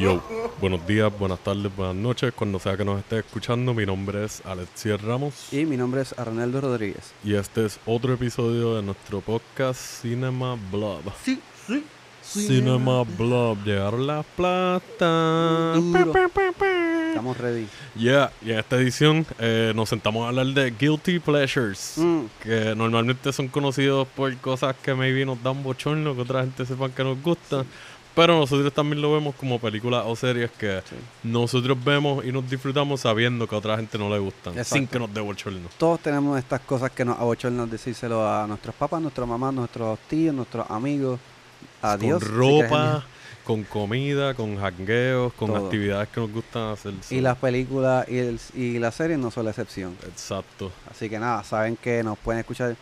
Yo, buenos días, buenas tardes, buenas noches, cuando sea que nos esté escuchando, mi nombre es Alexier Ramos Y mi nombre es Arnaldo Rodríguez. y este es otro episodio de nuestro podcast Cinema Blob. Sí, sí. Cinema Blob, llegaron las plata. Estamos ready. Yeah, y en esta edición eh, nos sentamos a hablar de Guilty Pleasures, Mm. que normalmente son conocidos por cosas que maybe nos dan bochorno, que otra gente sepan que nos gustan. Pero nosotros también lo vemos como películas o series que Sí. nosotros vemos y nos disfrutamos sabiendo que a otra gente no le gustan, Exacto. sin que nos dé bochorno. Todos tenemos estas cosas que nos abochornan decírselo a nuestros papás, nuestras mamás, nuestros tíos, nuestros amigos. Adiós. Con ropa, con comida, con jangueos, con Todo. actividades que nos gustan hacer. Y las películas y, el, y las series no son la excepción. Exacto. Así que nada, saben que nos pueden escuchar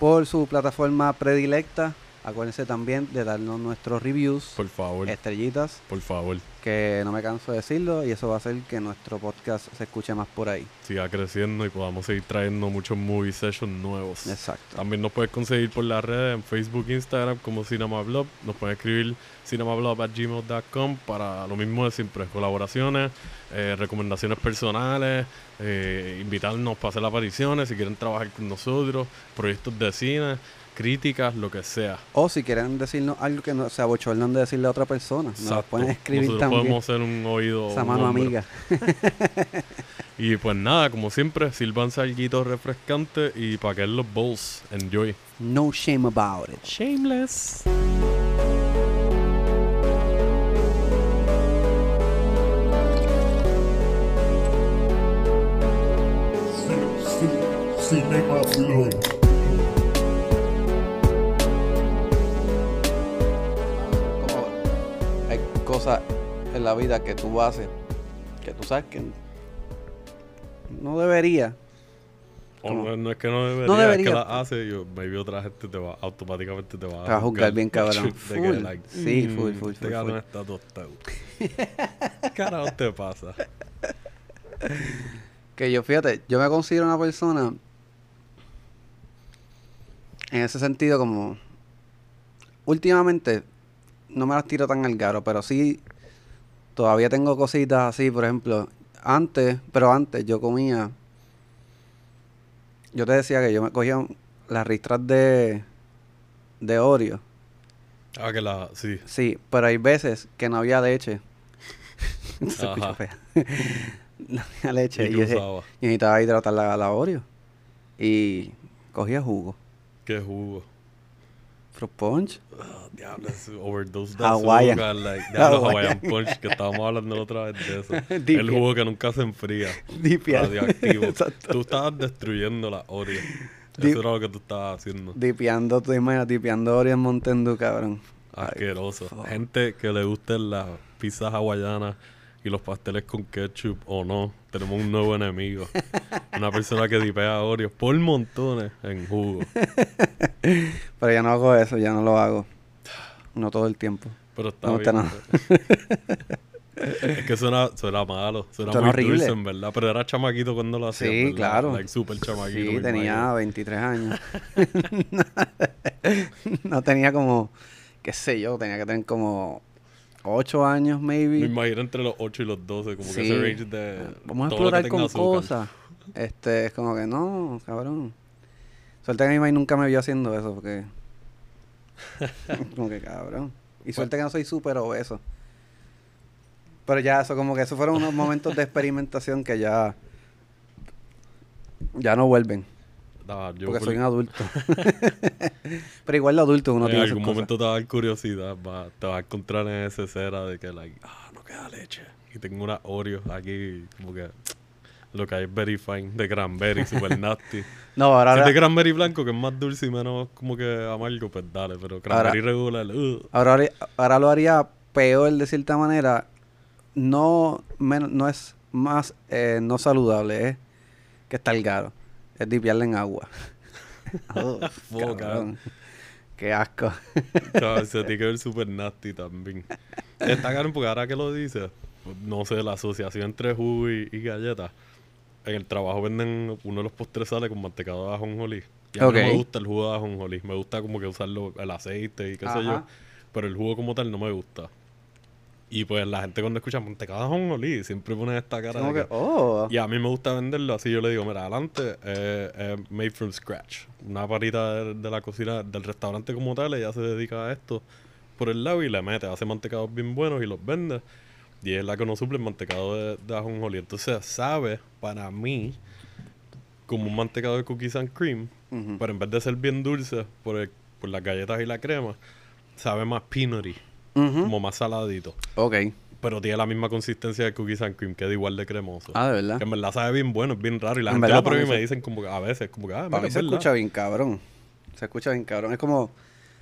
por su plataforma predilecta. Acuérdense también de darnos nuestros reviews, Por favor, estrellitas, por favor. que no me canso de decirlo y eso va a hacer que nuestro podcast se escuche más por ahí. Siga creciendo y podamos seguir trayendo muchos movie sessions nuevos. Exacto. También nos puedes conseguir por las redes en Facebook, Instagram como CinemaBlob. Nos pueden escribir cinemablob.gmail.com para lo mismo de siempre, colaboraciones, eh, recomendaciones personales, eh, invitarnos para hacer apariciones, si quieren trabajar con nosotros, proyectos de cine, críticas, lo que sea. O si quieren decirnos algo que no se abochornan de decirle a otra persona, nos lo Exacto. pueden escribir Nosotros también. podemos ser un oído. Esa un mano amiga. Y pues nada, como siempre, sirvan algo refrescante y para que los bowls. Enjoy. No shame about it. Shameless. Cinema cosas en la vida que tú haces que tú sabes que no debería. No, no es que no debería, No es que la hace, yo, maybe otra gente te va, automáticamente te va Te va a juzgar bien cabrón. Que, Full. like, Sí, mm, full, full, Este full, full. está tostado. ¿Qué carajo te pasa? Que yo, fíjate, yo me considero una persona en ese sentido como últimamente no me las tiro tan al garo, pero sí todavía tengo cositas así, por ejemplo, antes, pero antes yo comía yo te decía que yo me cogía las ristras de de Oreo. Ah, que la. Sí. Sí, pero hay veces que no había leche. Se escucha Ajá. fea. no había leche. Y necesitaba hidratar la, la Oreo. Y cogía jugo. ¿Qué jugo? Fruit punch. Ah, diablo, es overdose de Hawaiian. azúcar, like, diablo, Hawaiian. Hawaiian Punch, que estábamos hablando la otra vez de eso. El jugo que nunca se enfría. Radioactivo. Exacto. Tú estabas destruyendo la Oreo. Dip- Eso era lo que tú estabas haciendo. Dipiando, tú imaginas, dipiando Oreo en Mountain Dew, cabrón. Asqueroso. Gente que le gusten las pizzas hawaianas y los pasteles con ketchup o no. Tenemos un nuevo enemigo. Una persona que dipea Oreos por montones en jugo. Pero ya no hago eso, ya no lo hago. No todo el tiempo. Pero está No bien. nada. es que suena, suena malo. Suena, Suena muy horrible. dulce, en verdad. Pero era chamaquito cuando lo hacía. Sí, claro. Like, super chamaquito. Sí, tenía imagino. 23 años. no tenía como, qué sé yo, tenía que tener como 8 años, Me maybe. imagino entre los 8 y los 12. Como que ese range de. Vamos a explorar con azúcar. cosas. Este, es como que no, cabrón. Suerte que mi mamá nunca me vio haciendo eso, porque. como que cabrón. Y suerte que no soy súper obeso. Pero ya, eso, como que esos fueron unos momentos de experimentación que ya. Ya no vuelven. Yo Porque por- soy un adulto. Pero igual de adulto uno en tiene sus algún cosas. momento te va a dar curiosidad, va- te vas a encontrar en esa escena de que, like, ah, no queda leche. Y tengo una Oreo aquí, como que lo que hay es very fine, de cranberry, super nasty. No, ahora, si es de ahora, cranberry blanco, que es más dulce y menos como que amargo, pues dale. Pero cranberry regular, uh, ahora, ahora lo haría peor de cierta manera. No, menos, no es más eh, no saludable, es que está el garo. Es dipiarle en agua. Oh, Fuck, cabrón. Qué asco. chaval, se tiene que ver super nasty también. Está caro porque ahora que lo dices, pues, no sé, la asociación entre jugo y, y galletas. En el trabajo venden uno de los postres sale con mantecado de ajonjolí. Y a mí no me gusta el jugo de ajonjolí. Me gusta como que usarlo, el aceite y qué sé yo. Pero el jugo como tal no me gusta. Y pues la gente cuando escucha mantecado de ajonjolí siempre pone esta cara Como de que, que- oh. Y a mí me gusta venderlo así. Yo le digo, mira, adelante, eh, eh, made from scratch. Una varita de, de la cocina, del restaurante como tal, ella se dedica a esto por el lado y le mete, hace mantecados bien buenos y los vende. Y es la que no suple el mantecado de, de ajonjolí. Entonces sabe, para mí, como un mantecado de cookies and cream, pero en vez de ser bien dulce por, el- por las galletas y la crema, sabe más peanutty, Como más saladito. Ok. Pero tiene la misma consistencia de cookies and cream, que es igual de cremoso. Ah, de verdad. Que en verdad sabe bien bueno, es bien raro. Y la En gente verdad, lo prueba y me dicen como que a veces, como que, ah, mira, mí se verdad. escucha bien cabrón. Se escucha bien cabrón. Es como,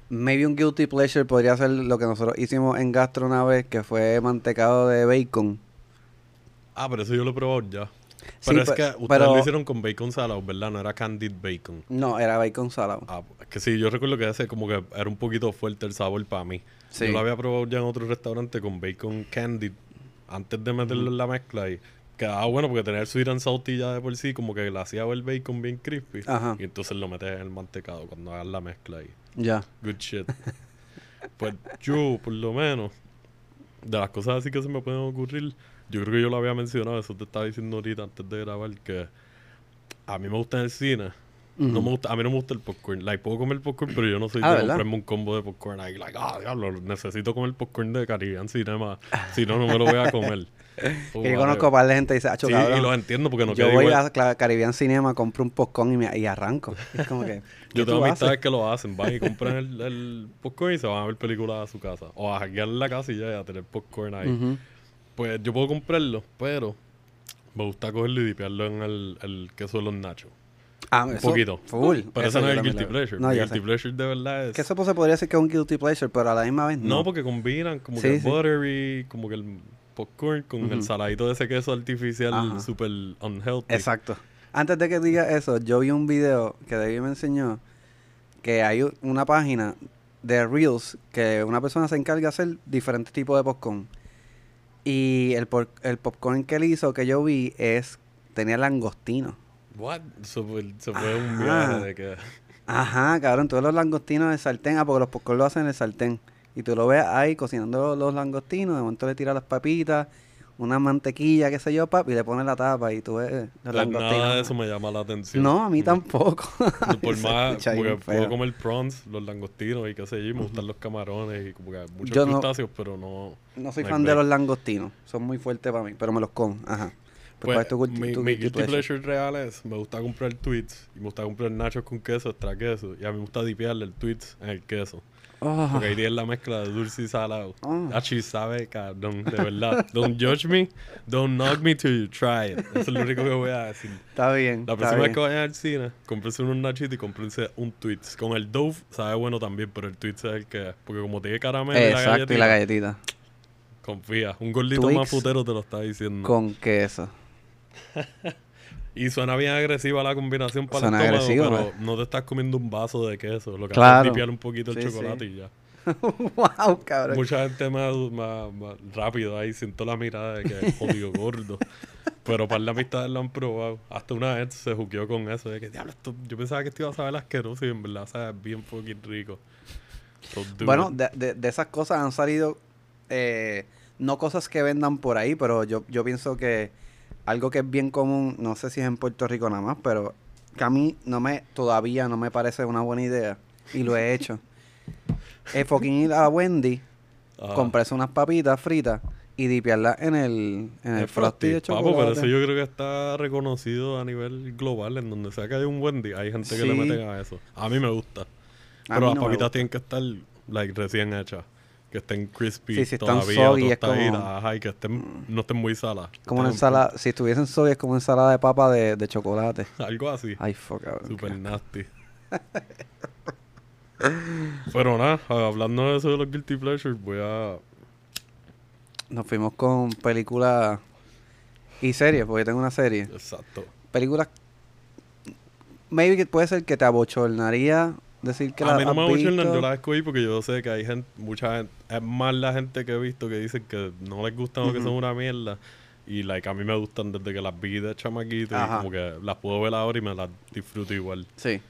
maybe un guilty pleasure podría ser lo que nosotros hicimos en Gastro una vez, que fue mantecado de bacon. Ah, pero eso yo lo he probado ya. Sí, Pero es pe- que ustedes pero- lo hicieron con bacon salado, ¿verdad? No era candied bacon. No, era bacon salado. Ah, es que sí, yo recuerdo que ese como que era un poquito fuerte el sabor para mí. Sí. Yo lo había probado ya en otro restaurante con bacon candied antes de meterlo en la mezcla y quedaba bueno porque el sweet and salty ya de por sí, como que le hacía el bacon bien crispy. Ajá. Y entonces lo metes en el mantecado cuando hagas la mezcla y Ya. good shit. pues yo, por lo menos, de las cosas así que se me pueden ocurrir, yo creo que yo lo había mencionado, eso te estaba diciendo ahorita antes de grabar, que a mí me gusta en el cine. No me gusta, a mí no me gusta el popcorn. Like, puedo comer popcorn, pero yo no soy Ah, de ¿verdad? comprarme un combo de popcorn ahí. Like, ah, diablo, necesito comer popcorn de Caribbean Cinema. Si no, no me lo voy a comer. Oh, Que yo conozco a par de gente que dice, "Acho, Sí, cabrón, y los entiendo porque no yo voy igual. a Caribbean Cinema, compro un popcorn y, me, y arranco. Es como que, ¿qué Yo tengo amistades que lo hacen, van y compran el, el popcorn y se van a ver películas a su casa. O a hackear la casa y ya y a tener popcorn ahí. Pues yo puedo comprarlo, pero me gusta cogerlo y dipearlo en el, el queso de los nachos. Ah, Un eso, poquito. Full. Pero eso no es el guilty pleasure. No, el guilty sé. pleasure de verdad es... Que eso pues, se podría decir que es un guilty pleasure, pero a la misma vez no. No, porque combinan como Sí, que sí. buttery, como que el popcorn con el saladito de ese queso artificial Ajá. super unhealthy. Exacto. Antes de que diga eso, yo vi un video que David me enseñó que hay una página de Reels que una persona se encarga de hacer diferentes tipos de popcorn. Y el, el popcorn que él hizo, que yo vi, es tenía langostino. What? Eso fue, eso fue un Ajá. viaje de que... Ajá, cabrón, todos los langostinos el sartén, ah, porque los popcorn lo hacen en el sartén. Y tú lo ves ahí cocinando los langostinos, de momento le tiras las papitas, una mantequilla, qué sé yo, papi, y le pones la tapa y tú ves los Pues langostinos. nada de eso me llama la atención. No, a mí No. tampoco. Por más, escucha como que bien puedo comer prawns, los langostinos y qué sé yo, y me gustan los camarones y como que muchos Yo no- crustáceos, pero no... No soy fan de los langostinos. Son muy fuertes para mí, pero me los como. Ajá. Pues, ¿cuál es tu mi, tu mi guilty guilty pleasure? pleasure real es, me gusta comprar tweets y me gusta comprar nachos con queso, extra queso, y a mí me gusta dipearle el tweets en el queso. Oh, Porque ahí tienes la mezcla de dulce y salado. Ah. Achi sabe, cabrón, de verdad. Don't judge me, don't knock me till you try it. Eso es lo único que voy a decir. está bien. La próxima vez que vayan al cine, cómprense unos nachitos y cómprense un Twix. Con el Dove sabe bueno también, pero el Twix es el que... Porque como tiene caramelo y la Exacto, galletita, y la galletita. confía. Un gordito Twix más futero te lo está diciendo. Con queso. Y suena bien agresiva la combinación para Suena el estómago, agresivo, pero no te estás comiendo un vaso de queso. Lo que Claro. haces es un poquito el Sí, chocolate sí. y ya. wow, cabrón. Mucha gente más, más, más rápido ahí, siento la mirada de que jodido gordo. Pero para la amistades lo han probado. Hasta una vez se juqueó con eso. De que, diablo, esto, yo pensaba que esto iba a saber asqueroso y en verdad sabe bien fucking rico. So Bueno, de, de esas cosas han salido, eh, no cosas que vendan por ahí, pero yo, yo pienso que algo que es bien común, no sé si es en Puerto Rico nada más, pero que a mí no me, todavía no me parece una buena idea, y lo he hecho. Es fucking ir a Wendy, Ajá. comprarse unas papitas fritas y dipearlas en el, en el, El frosty de Papo, chocolate. pero eso yo creo que está reconocido a nivel global. En donde sea que hay un Wendy, hay gente que le meten a eso. A mí me gusta. A Pero las no papitas tienen que estar like, recién hechas. Que estén crispy Sí, si están todavía, soggy, es tostaditas, como- ajá, y que estén, no estén muy saladas. Como una ensalada, si estuviesen soy es como una ensalada de papa de, de chocolate. Algo así. Ay, fuck, cabrón. Super nasty. Pero nada, hablando de eso de los guilty pleasures, voy a... Nos fuimos con películas y series, porque tengo una serie. Exacto. Películas. Maybe que puede ser que te abochornaría decir que a la mí no me abochornan, yo las escogí porque yo sé que hay gente, mucha gente, es más la gente que he visto que dicen que no les gustan o que son una mierda. Y like a mí me gustan desde que las vi de chamaquito Ajá. y como que las puedo ver ahora y me las disfruto igual. Sí.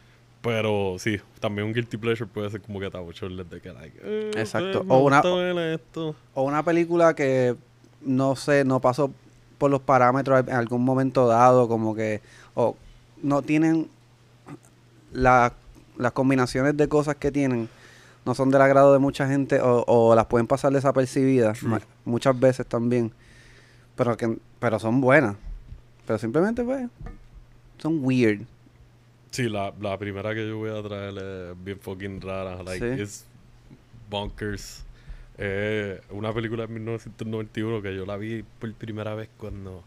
Pero sí, también un guilty pleasure puede ser como que Tabo Chorlet de que, like, eh, Exacto. O una- esto. O una película que no sé, no pasó por los parámetros en algún momento dado, como que. O no tienen. la- las combinaciones de cosas que tienen no son del agrado de mucha gente o, o las pueden pasar desapercibidas muchas veces también. Pero que pero son buenas. Pero simplemente, pues. Son weird. Sí, la, la primera que yo voy a traer es bien fucking rara. Like, Sí. es bonkers. Es una película de 1991 que yo la vi por primera vez cuando...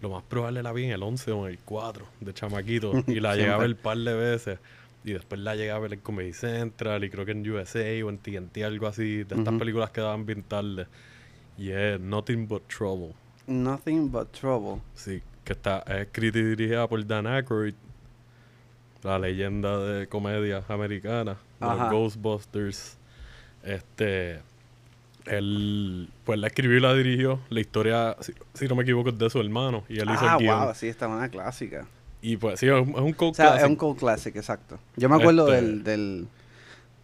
Lo más probable la vi en el 11 o en el 4 de chamaquito. Y la llegué a ver un par de veces. Y después la llegué a ver en Comedy Central y creo que en USA o en TNT, algo así. De estas películas que daban bien tarde. Y es Nothing But Trouble. Nothing but trouble. Sí, que está es escrita y dirigida por Dan Aykroyd, la leyenda de comedia americana, los. Ghostbusters. Este, él, pues la escribió y la dirigió. La historia, si, si no me equivoco, es de su hermano y él hizo Ah, el guion. wow, sí, esta es una clásica. Y pues sí, es un, es un cult O sea, es classic un cult classic, exacto. Yo me acuerdo Este, del, del,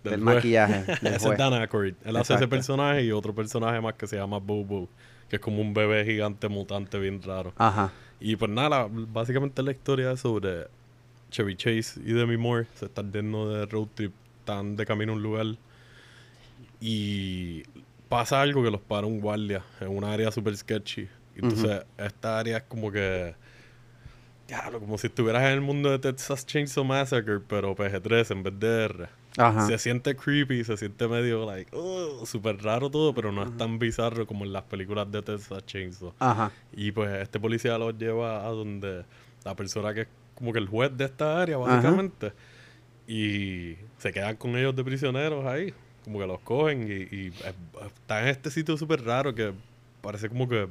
del del maquillaje. Del Ese es. Dan Aykroyd. Él hace ese Exacto. personaje y otro personaje más que se llama Boo Boo, que es como un bebé gigante mutante bien raro. Ajá. Y pues nada, básicamente la historia es sobre Chevy Chase y Demi Moore. Se están yendo de road trip, están de camino a un lugar. Y pasa algo que los para un guardia en un área super sketchy. Entonces, esta área es como que. Diablo, como si estuvieras en el mundo de Texas Chainsaw Massacre, pero PG-13 en vez de R. Ajá. Se siente creepy, se siente medio, like, oh, súper raro todo, pero no es tan bizarro como en las películas de Texas Chainsaw. Ajá. Y pues este policía los lleva a donde la persona que es como que el juez de esta área, Ajá. básicamente. Y se quedan con ellos de prisioneros ahí. Como que los cogen y, y eh, está en este sitio súper raro que parece como que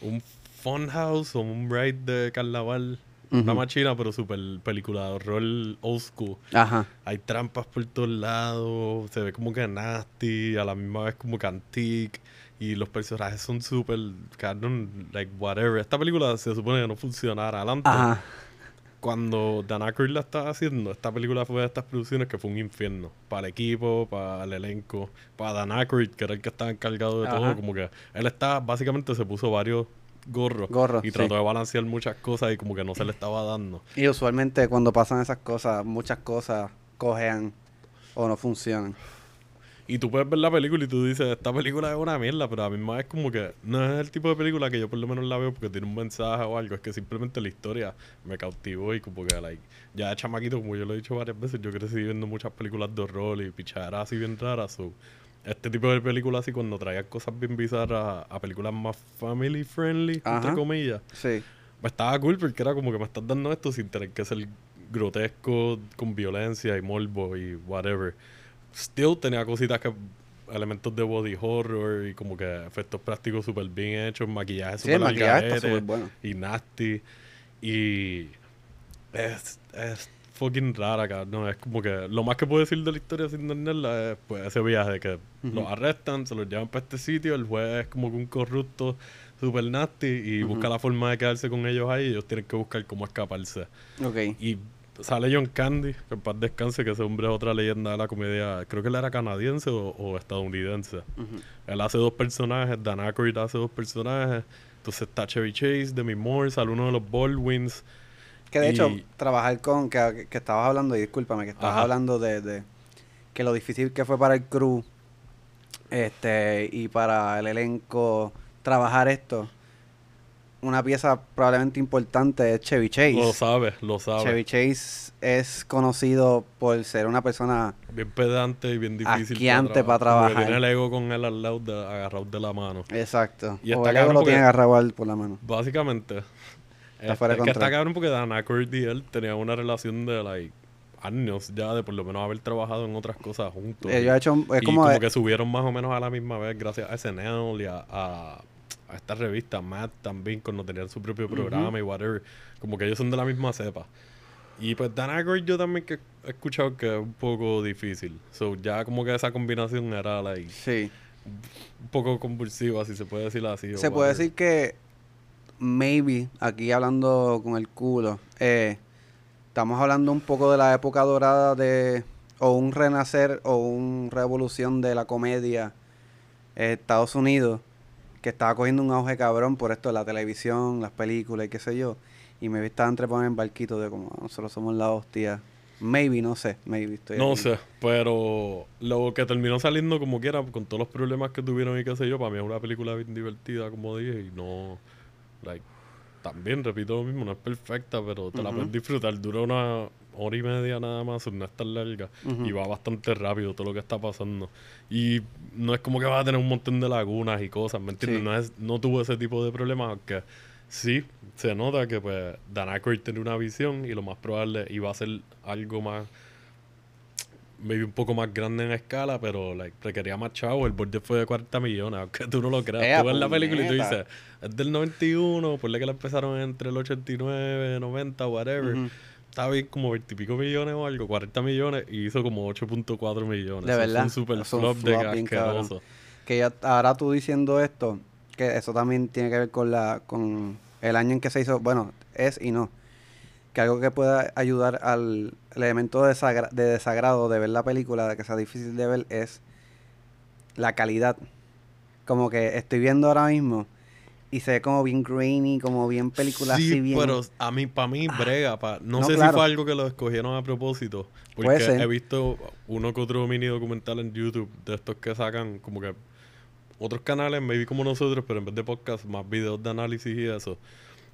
un funhouse o un ride de carnaval. Una Ujú. machina, pero súper película de horror old school. Ajá. Hay trampas por todos lados, se ve como que nasty, a la misma vez como que antique, y los personajes son súper canon, like whatever. Esta película se supone que no funcionara adelante. Ajá. Cuando Dan Aykroyd la estaba haciendo, esta película fue de estas producciones que fue un infierno. Para el equipo, para el elenco, para Dan Aykroyd, que era el que estaba encargado de todo. Como que él estaba, básicamente se puso varios gorros. Gorros, Y sí. trató de balancear muchas cosas y como que no se le estaba dando. Y usualmente cuando pasan esas cosas, muchas cosas cojean o no funcionan. Y tú puedes ver la película y tú dices, esta película es una mierda, pero a mí más es como que no es el tipo de película que yo por lo menos la veo porque tiene un mensaje o algo, es que simplemente la historia me cautivó y como que, like, ya de chamaquito, como yo lo he dicho varias veces, yo crecí viendo muchas películas de horror y pichaderas así bien raras, so, este tipo de películas así cuando traía cosas bien bizarras a, películas más family friendly, entre Ajá. comillas, Sí. pues estaba cool porque era como que me estás dando esto sin tener que ser grotesco con violencia y morbo y whatever. Still tenía cositas que elementos de body horror y como que efectos prácticos súper bien hechos, maquillaje Sí, súper al maquillaje está garete súper bueno. y nasty y es, es fucking rara, cabrón. Es como que lo más que puedo decir de la historia sin tenerla es pues ese viaje que los arrestan, se los llevan para este sitio, el juez es como que un corrupto super nasty y busca la forma de quedarse con ellos ahí y ellos tienen que buscar cómo escaparse. Y sale John Candy, que en paz descanse, que ese hombre es otra leyenda de la comedia. Creo que él era canadiense o, o estadounidense. Él hace dos personajes, Dan Aykroyd hace dos personajes. Entonces está Chevy Chase, Demi Moore, sale uno de los Baldwins. Que de hecho, trabajar con, que, que estabas hablando, y discúlpame, que estabas Ajá. hablando de, de que lo difícil que fue para el crew este y para el elenco trabajar esto. Una pieza probablemente importante es Chevy Chase. Lo sabe, lo sabe. Chevy Chase es conocido por ser una persona Bien pedante y bien difícil. Asqueante pa' Como que trabajar. Tiene el ego con él al lado, de, agarrado de la mano. exacto. Y o el ego lo tiene agarrado al- por la mano. Básicamente. Está fuera de que está cabrón porque Dan Aykroyd y él tenían una relación de, like, años ya de por lo menos haber trabajado en otras cosas juntos. Ellos han hecho es y como, como, de- que subieron más o menos a la misma vez gracias a SNL y a, a, a esta revista, Matt también, cuando tenían su propio programa y whatever. Como que ellos son de la misma cepa. Y pues Dan Aykroyd yo también que he escuchado que es un poco difícil. So ya como que esa combinación era like, sí. un poco convulsiva, si se puede decir así. Se puede decir que maybe, aquí hablando con el culo, eh, estamos hablando un poco de la época dorada de o un renacer o una revolución de la comedia en Estados Unidos que estaba cogiendo un auge cabrón por esto de la televisión, las películas y qué sé yo. Y me estaba entreponiendo en barquito de como nosotros somos la hostia. Maybe, no sé, maybe estoy No aquí. sé, pero lo que terminó saliendo como quiera, con todos los problemas que tuvieron y qué sé yo, para mí es una película bien divertida, como dije, y no, like, también repito lo mismo, no es perfecta, pero te la puedes disfrutar, dura una hora y media nada más, no es tan larga, y va bastante rápido todo lo que está pasando. Y no es como que vas a tener un montón de lagunas y cosas, ¿me entiendes? Sí. No, es, no tuvo ese tipo de problemas, aunque sí, se nota que pues Dan Aykroyd tiene una visión y lo más probable iba a ser algo más maybe un poco más grande en escala, pero like, requería más chavo. El borde fue de 40 millones, aunque tú no lo creas. ¡Ea, tú ves la película y tú dices, es del 91, por que la empezaron entre el 89, 90, whatever. Ujú. Estaba bien como 20 y pico millones o algo, 40 millones, y hizo como 8.4 millones. De Eso verdad, Fue un super flop de asqueroso. Que ya, ahora tú diciendo esto, que eso también tiene que ver con la con el año en que se hizo, bueno, es y no. Que algo que pueda ayudar al el elemento de, desagra- de desagrado de ver la película, de que sea difícil de ver, es la calidad. Como que estoy viendo ahora mismo y se ve como bien grainy, como bien película sí, así bien. pero a mí, para mí, brega. pa- no, No, sé claro. si fue algo que lo escogieron a propósito. Puede Porque ser. he visto uno que otro mini documental en YouTube de estos que sacan como que otros canales, maybe como nosotros, pero en vez de podcast, más videos de análisis y eso.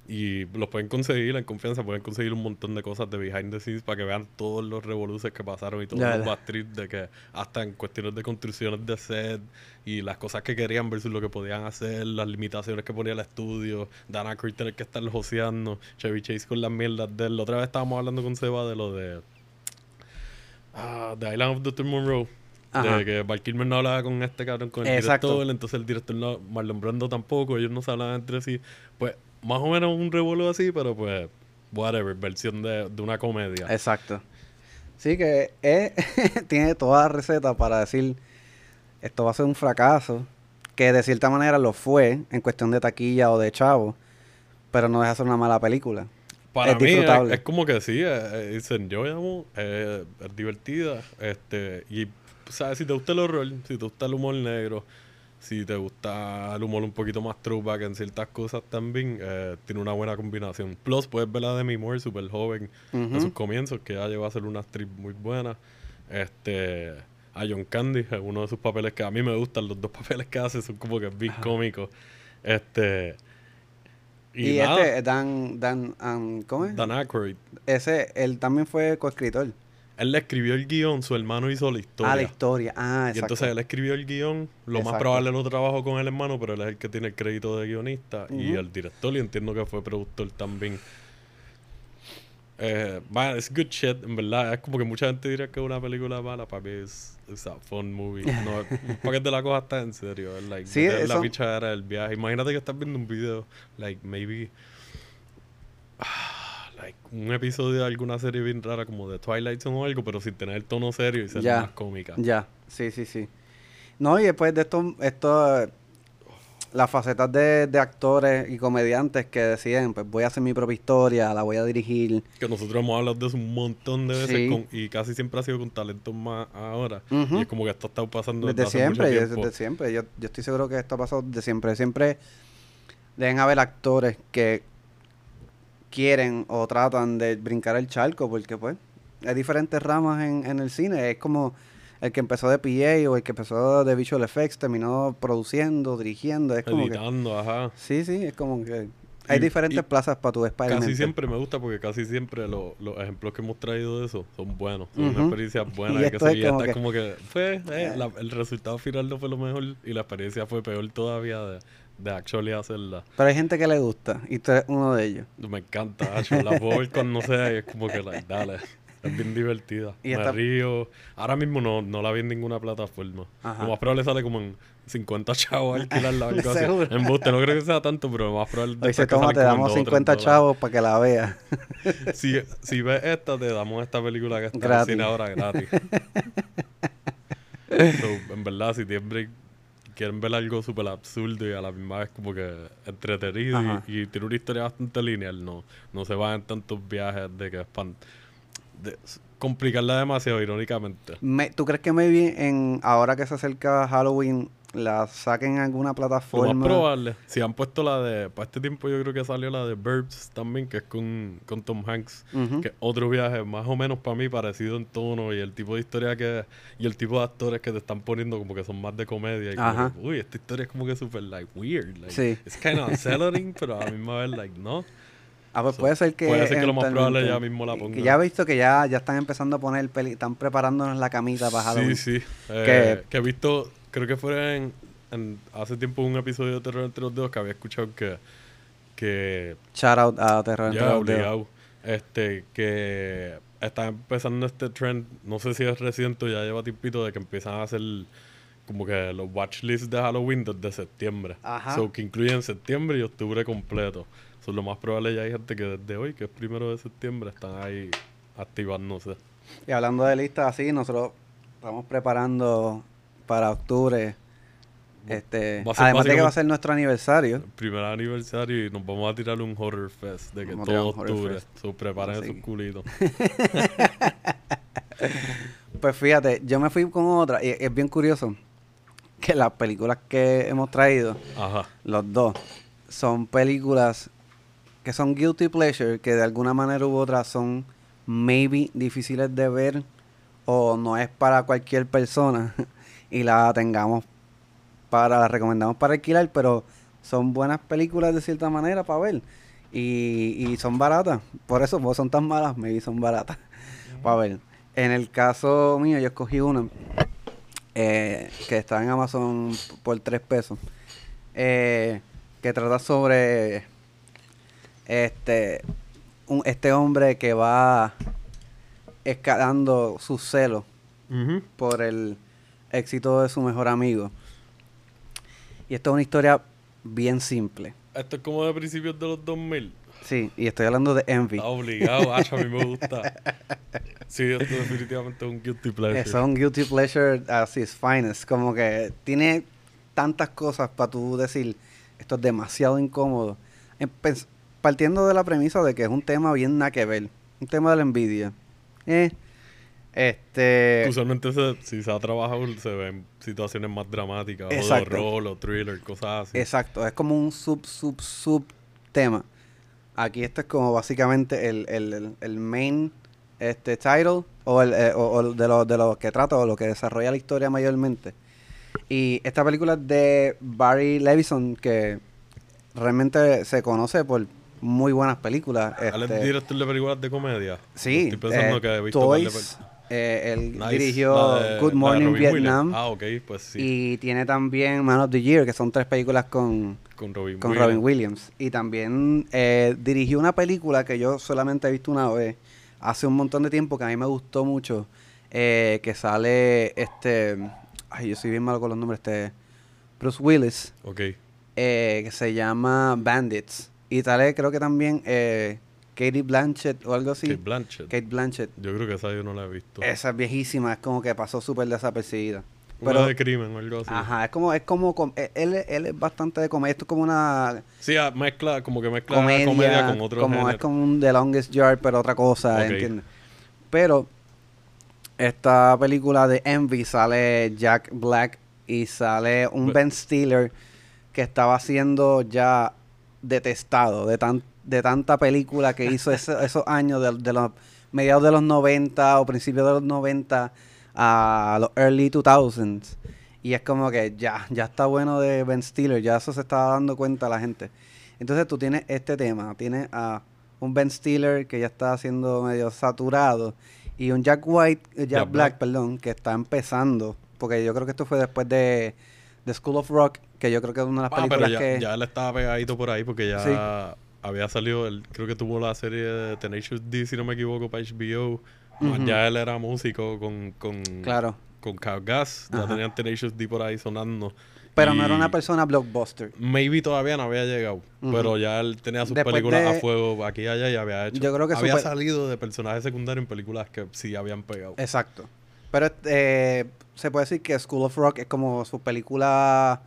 Y los pueden conseguir en confianza, pueden conseguir un montón de cosas de behind the scenes para que vean todos los revoluces que pasaron y todos Ya, los trips de que hasta en cuestiones de construcciones de set y las cosas que querían versus lo que podían hacer, las limitaciones que ponía el estudio, Dan Aykroyd tener que estar joseando, Chevy Chase con las mierdas de él. La otra vez estábamos hablando con Seba de lo de ah, The Island of Dr. Monroe. Ajá. De que Val Kilmer no hablaba con este cabrón, con el Exacto. director, entonces el director no, Marlon Brando tampoco, ellos no se hablaban entre sí. Pues más o menos un revuelo así, pero pues, whatever, versión de, de una comedia. Exacto. Sí, que es- tiene toda la receta para decir esto va a ser un fracaso, que de cierta manera lo fue en cuestión de taquilla o de chavo, pero no deja de ser una mala película. Para es mí es, como que sí, es, es enjoyable, es, es divertida, este, y sabes, si te gusta el horror, si te gusta el humor negro, si te gusta el humor un poquito más throwback en ciertas cosas también, eh, tiene una buena combinación. Plus, puedes ver a Demi Moore, súper joven, en sus comienzos, que ya llegó a ser una actriz muy buena. Este, a John Candy, es uno de sus papeles que a mí me gustan, los dos papeles que hace son como que bien cómicos. Este, y, Y, nada, este, Dan, Dan, um, ¿cómo es? Dan Aykroyd. Ese, él también fue coescritor. Él le escribió el guion, su hermano hizo la historia. Ah, la historia. Ah, y exacto. entonces él escribió el guion, lo más probable lo trabajó con el hermano, pero él es el que tiene el crédito de guionista y el director, y entiendo que fue productor también. Eh, man, es good shit, en verdad. Es como que mucha gente diría que es una película mala, para mí es, es a fun movie. No, para que te la cojas tan en serio. Like, Sí, la pichadera del viaje. Imagínate que estás viendo un video, like, maybe ah, like un episodio de alguna serie bien rara como de Twilight Zone o algo, pero sin tener el tono serio y ser Ya. más cómica. Ya, sí, sí, sí. No, y después de esto, esto las facetas de, de actores y comediantes que deciden, pues voy a hacer mi propia historia, la voy a dirigir. Que nosotros hemos hablado de eso un montón de veces Sí. con- y casi siempre ha sido con talentos más ahora. Y es como que esto ha estado pasando Desde hace mucho siempre, desde siempre. Yo, yo estoy seguro que esto ha pasado desde siempre. Siempre deben haber actores que quieren o tratan de brincar el charco, porque pues hay diferentes ramas en, en el cine. Es como el que empezó de PA o el que empezó de Visual Effects, terminó produciendo, dirigiendo. Es como que, Editando, ajá. sí, sí, es como que hay Y- diferentes y plazas para tu Spider-Man. Casi siempre me gusta porque casi siempre lo- los ejemplos que hemos traído de eso son buenos. Son Ujú. una experiencia buena. Y Y, que es como que- como que fue, eh, la- el resultado final no fue lo mejor y la experiencia fue peor todavía de, de actually hacerla. Pero hay gente que le gusta y tú eres uno de ellos. Me encanta, Acho. La puedo ver cuando sea y es como que, like, dale. Es bien divertida. Y Me esta- río. Ahora mismo no, no la vi en ninguna plataforma. Ajá. Lo más probable sale como en 50 chavos alquilarla algo así. En Buste, no creo que sea tanto, pero lo más probable que toma, te damos dos o tres 50 dólares. chavos para que la veas. Si, si ves esta, te damos esta película que está en cine ahora gratis. So, en verdad, si tienen break, quieren ver algo súper absurdo y a la misma vez como que entretenido y, y tiene una historia bastante lineal, no, no se van en tantos viajes de que es pan- de- complicarla demasiado, irónicamente. Me- ¿Tú crees que maybe en ahora que se acerca Halloween la saquen en alguna Lo plataforma? más probable. Si han puesto la de. Para este tiempo, yo creo que salió la de Burbs también, que es con, con Tom Hanks. Ujú. Que es otro viaje más o menos para mí parecido en tono y el tipo de historia que. Y el tipo de actores que te están poniendo como que son más de comedia. Y como que, uy, esta historia es como que súper, like, weird. Like, Sí. Es kind of unsettling, pero a la misma vez, like, no. Ah, pues So, puede ser que. puede ser que lo más probable ya mismo la que pongan. ya he visto que ya, ya están empezando a poner peli, están preparándonos la camita para Halloween. Sí, sí. Eh, Que- que he visto, creo que fue en, en- hace tiempo un episodio de Terror entre los dedos que había escuchado que, que Shout out a Terror entre los dedos. este, que está empezando este trend, no sé si es reciente o ya lleva tiempito de que empiezan a hacer como que los watch lists de Halloween desde septiembre. Ajá. So, que incluyen septiembre y octubre completo. So, lo más probable ya hay gente que desde hoy, que es primero de septiembre, están ahí activándose. Y hablando de listas así, nosotros estamos preparando para octubre. Este, Va además de que va a ser nuestro aniversario. El primer aniversario y nos vamos a tirar un horror fest de que Vamos todo octubre. So, preparen Así que- culitos. Pues fíjate, yo me fui con otra y es bien curioso que las películas que hemos traído, Ajá. los dos, son películas que son guilty pleasure, que de alguna manera u otra son maybe difíciles de ver o no es para cualquier persona y la tengamos para, la recomendamos para alquilar, pero son buenas películas de cierta manera para ver y, y son baratas, por eso pues, son tan malas, maybe son baratas para ver. En el caso mío, yo escogí una eh, que está en Amazon por 3 pesos. eh, que trata sobre este un, este hombre que va escalando su celo Ujú. por el éxito de su mejor amigo. Y esto es una historia bien simple. Esto es como de principios de los 2000. Sí, y estoy hablando de Envy. Obligado, Acho, a mí me gusta. Sí, esto definitivamente es un guilty pleasure. Es un guilty pleasure así es finest. Como que tiene tantas cosas para tú decir, esto es demasiado incómodo. Empe- partiendo de la premisa de que es un tema bien nada que ver. Un tema de la envidia. Eh, este... Usualmente se- si se ha trabajado se ven situaciones más dramáticas, o de Exacto. horror, o thriller, cosas así. Exacto, es como un sub, sub, sub tema. Aquí esto es como básicamente el, el, el, main este title o, el, eh, o, o de lo, de lo que trata o lo que desarrolla la historia mayormente. Y esta película es de Barry Levison, que realmente se conoce por muy buenas películas. ¿Él es este, director de películas de comedia? sí, Estoy pensando eh, que he visto Toys, eh, él Nice. dirigió de- Good Morning. Vietnam Ah, ok, pues sí. y tiene también Man of the Year, que son tres películas con, con Robin con Williams. Robin Williams. Y también eh, dirigió una película que yo solamente he visto una vez, hace un montón de tiempo, que a mí me gustó mucho, eh, que sale este... Ay, yo soy bien malo con los nombres, este... Bruce Willis, Ok. eh, que se llama Bandits. Y sale creo que también eh, Katie Blanchett o algo así. Kate Blanchett. Kate Blanchett. Yo creo que esa yo no la he visto. Esa es viejísima, es como que pasó súper desapercibida. Una Pero, de crimen o algo así. ajá, es como, es como, com- eh, él, él es bastante de comedia, esto es como una Sí, ah, mezcla, como que mezcla comedia, comedia, con otro como es como un The Longest Yard, pero otra cosa. ¿entiendes? Pero esta película de Envy sale Jack Black y sale un Be- Ben Stiller que estaba siendo ya detestado de tan de tanta película que hizo ese- esos años de, de los mediados de los 90 o principios de los 90 a los early 2000s y es como que ya ya está bueno de Ben Stiller ya eso se estaba dando cuenta la gente entonces tú tienes este tema tienes a un Ben Stiller que ya está siendo medio saturado y un Jack White eh, Jack, Jack Black, Black. perdón que está empezando porque yo creo que esto fue después de, de School of Rock que yo creo que es una de las Ah, pero películas ya, que ya él estaba pegadito por ahí porque ya Sí. Había salido, el, creo que tuvo la serie de Tenacious D, si no me equivoco, para HBO. Ya él era músico con, con, claro con Gas. Ya tenían Tenacious D por ahí sonando. pero no era una persona blockbuster Maybe todavía no había llegado, Ujú. pero ya él tenía sus Después películas de- a fuego aquí y allá y había hecho. Yo creo que había super- salido de personajes secundarios en películas que sí habían pegado. Exacto. Pero eh, se puede decir que School of Rock es como su película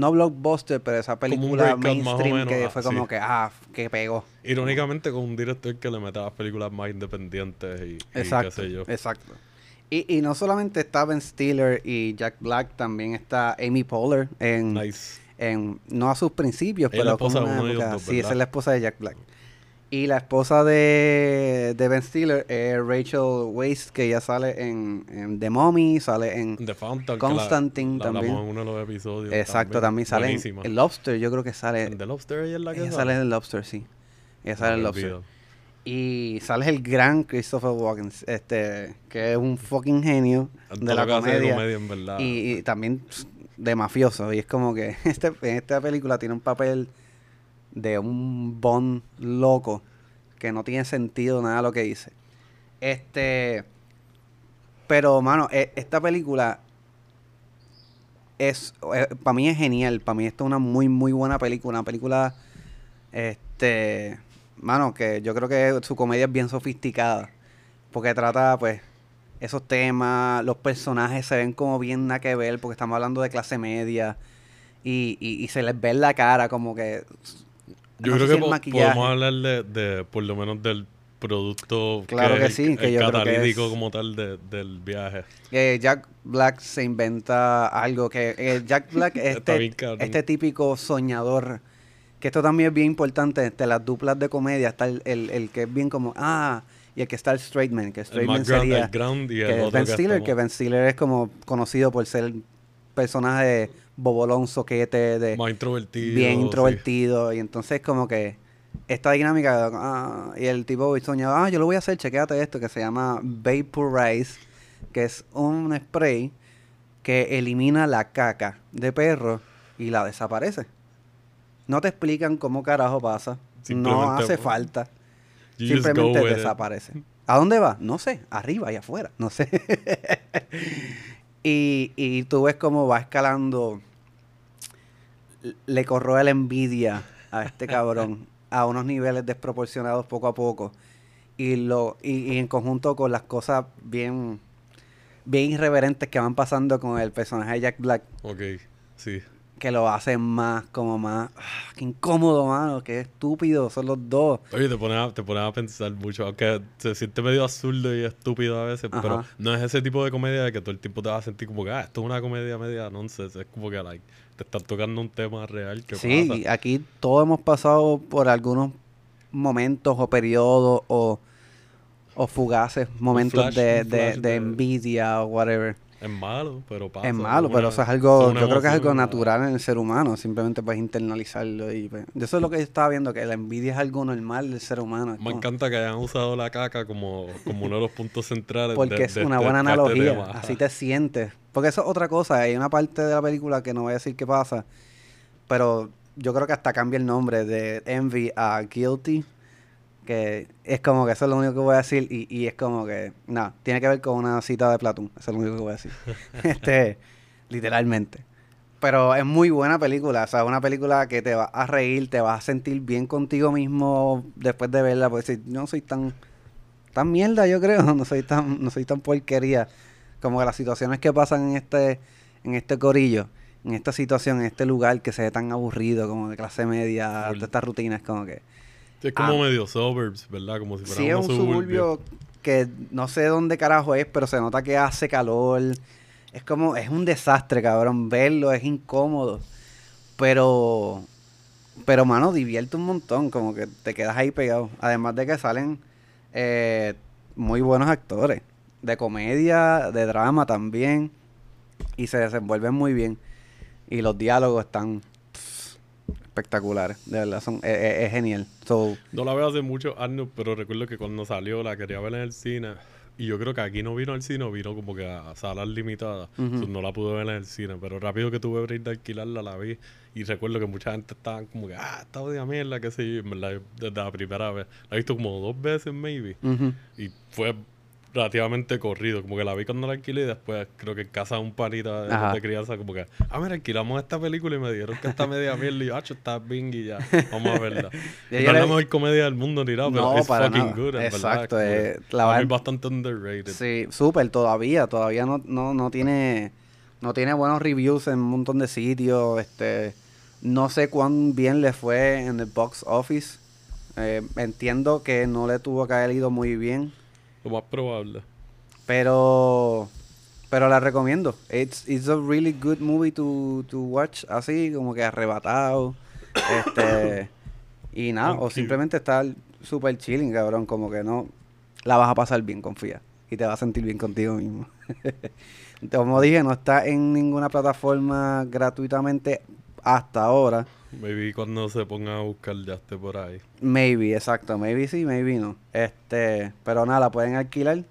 no blockbuster, pero esa película breakout mainstream menos, que ah, fue como sí. que, ah, que pegó. Irónicamente con un director que le mete a las películas más independientes y, y qué Exacto, sé yo. exacto. Y, y no solamente está Ben Stiller y Jack Black, también está Amy Poehler en, Nice. en no a sus principios, es la pero como esposa de una de ellos época- dos, sí, esa es la esposa de Jack Black. Y la esposa de, de Ben Stiller es Rachel Weisz, que ya sale en, en The Mummy, sale en... The Fountain. la- Constantine la hablamos también. en uno de los episodios. Exacto, también, sale en. El Lobster, yo creo que sale... En The Lobster ella es la que Ella sale en El Lobster, sí. Ella sale en El Lobster. olvido. Y sale el gran Christopher Walken, este, que es un fucking genio En de la comedia. comedia, en verdad. Y, y también de mafioso. Y es como que este, en esta película tiene un papel de un Bond loco que no tiene sentido nada lo que dice. Este. Pero, mano, e- esta película es. para mí es genial. Para mí esta es una muy, muy buena película. Una película. Este. Mano, que yo creo que su comedia es bien sofisticada. Porque trata, pues, esos temas. Los personajes se ven como bien nada que ver. Porque estamos hablando de clase media. Y, y, y se les ve en la cara como que. Yo no creo que si po- maquillaje- podemos hablar de, de, por lo menos, del producto Claro que sí, el, que el yo creo que catalítico es- como tal de- del viaje. Eh, Jack Black se inventa algo que eh, Jack Black es este, este típico soñador que esto también es bien importante este las duplas de comedia está el, el- el que es bien como ah y el que está el straight man que El straight man ground, sería el ground y el que otro Ben que Stiller estamos- que Ben Stiller es como conocido por ser personaje bobolón soquete de más introvertido. bien sí. introvertido y entonces como que esta dinámica ah, y el tipo soñaba ah yo lo voy a hacer chequéate esto que se llama Vaporize que es un spray que elimina la caca de perro y la desaparece no te explican cómo carajo pasa no hace falta simplemente it. desaparece ¿a dónde va? no sé arriba y afuera no sé y, y tú ves cómo va escalando le corroe la envidia a este cabrón a unos niveles desproporcionados poco a poco y lo y, y en conjunto con las cosas bien bien irreverentes que van pasando con el personaje de Jack Black Ok, sí. que lo hacen más como más ah, qué incómodo mano qué estúpido son los dos Oye, te pones, a, te pones a pensar mucho, aunque se siente medio absurdo y estúpido a veces, Ajá. pero no es ese tipo de comedia de que todo el tiempo te vas a sentir como que, ah, esto es una comedia media nonsense, es como que like, te están tocando un tema real que sí pasa. aquí todos hemos pasado por algunos momentos o periodos o o fugaces momentos flash- de, un de, flash de de- envidia o whatever Es malo, pero pasa. es malo, una- pero eso es algo, yo creo que es algo natural en el ser humano, simplemente puedes internalizarlo y pues, eso es lo que yo estaba viendo, que la envidia es algo normal del ser humano. Me como- encanta que hayan usado la caca como, como uno de los puntos centrales. porque de- es de una este- buena este analogía, así te sientes. Porque eso es otra cosa, hay una parte de la película que no voy a decir qué pasa, pero yo creo que hasta cambia el nombre de Envy a Guilty, que es como que eso es lo único que voy a decir y, y es como que, no, tiene que ver con una cita de Platón, eso es lo único que voy a decir. este, literalmente. Pero es muy buena película, o sea, una película que te va a reír, te vas a sentir bien contigo mismo después de verla, porque si no soy tan tan mierda, yo creo, no soy tan no soy tan porquería como que las situaciones que pasan en este en este corillo, en esta situación, en este lugar que se ve tan aburrido como de clase media, de estas rutinas como que Sí, es como Ah. medio suburbs, ¿verdad? Como si fuera Sí, es un suburbio que no sé dónde carajo es, pero se nota que hace calor. Es como, es un desastre, cabrón. Verlo es incómodo. Pero, pero, mano, divierte un montón. Como que te quedas ahí pegado. Además de que salen eh, muy buenos actores. De comedia, de drama también. Y se desenvuelven muy bien. Y los diálogos están espectaculares. De verdad, son, es, es- es genial. So, No la veo hace muchos años, pero recuerdo que cuando salió la quería ver en el cine. Y yo creo que aquí no vino al cine, vino como que a salas limitadas. So, no la pude ver en el cine. Pero rápido que tuve break de alquilarla, la vi. Y recuerdo que mucha gente estaba como que, ah, esta odia mierda, que sé yo. Y en verdad, desde la primera vez. La he visto como dos veces, maybe. Y fue relativamente corrido. Como que la vi cuando la alquilé y después creo que en casa de un panita de, Ajá. de crianza, como que, ah, mira, alquilamos esta película y me dijeron que está media mierda. Y yo, ah, está bing y ya. Vamos a verla. No es la mejor comedia del mundo ni nada, pero No, es fucking nada. good, en Exacto, verdad. eh, Como que la es bastante underrated. Sí, súper, todavía, todavía no, no, no tiene no tiene buenos reviews en un montón de sitios. Este, no sé cuán bien le fue en el box office. Eh, entiendo que no le tuvo que haber ido muy bien. Lo más probable. Pero pero la recomiendo. It's, it's a really good movie to, to watch. Así como que arrebatado. Este. y nada, Thank o simplemente estar super chilling, cabrón. Como que no. La vas a pasar bien, confía. Y te vas a sentir bien contigo mismo. como dije, no está en ninguna plataforma gratuitamente hasta ahora. Maybe cuando se ponga a buscar ya esté por ahí. Maybe, exacto. Maybe sí, maybe no. Este, pero nada, la pueden alquilar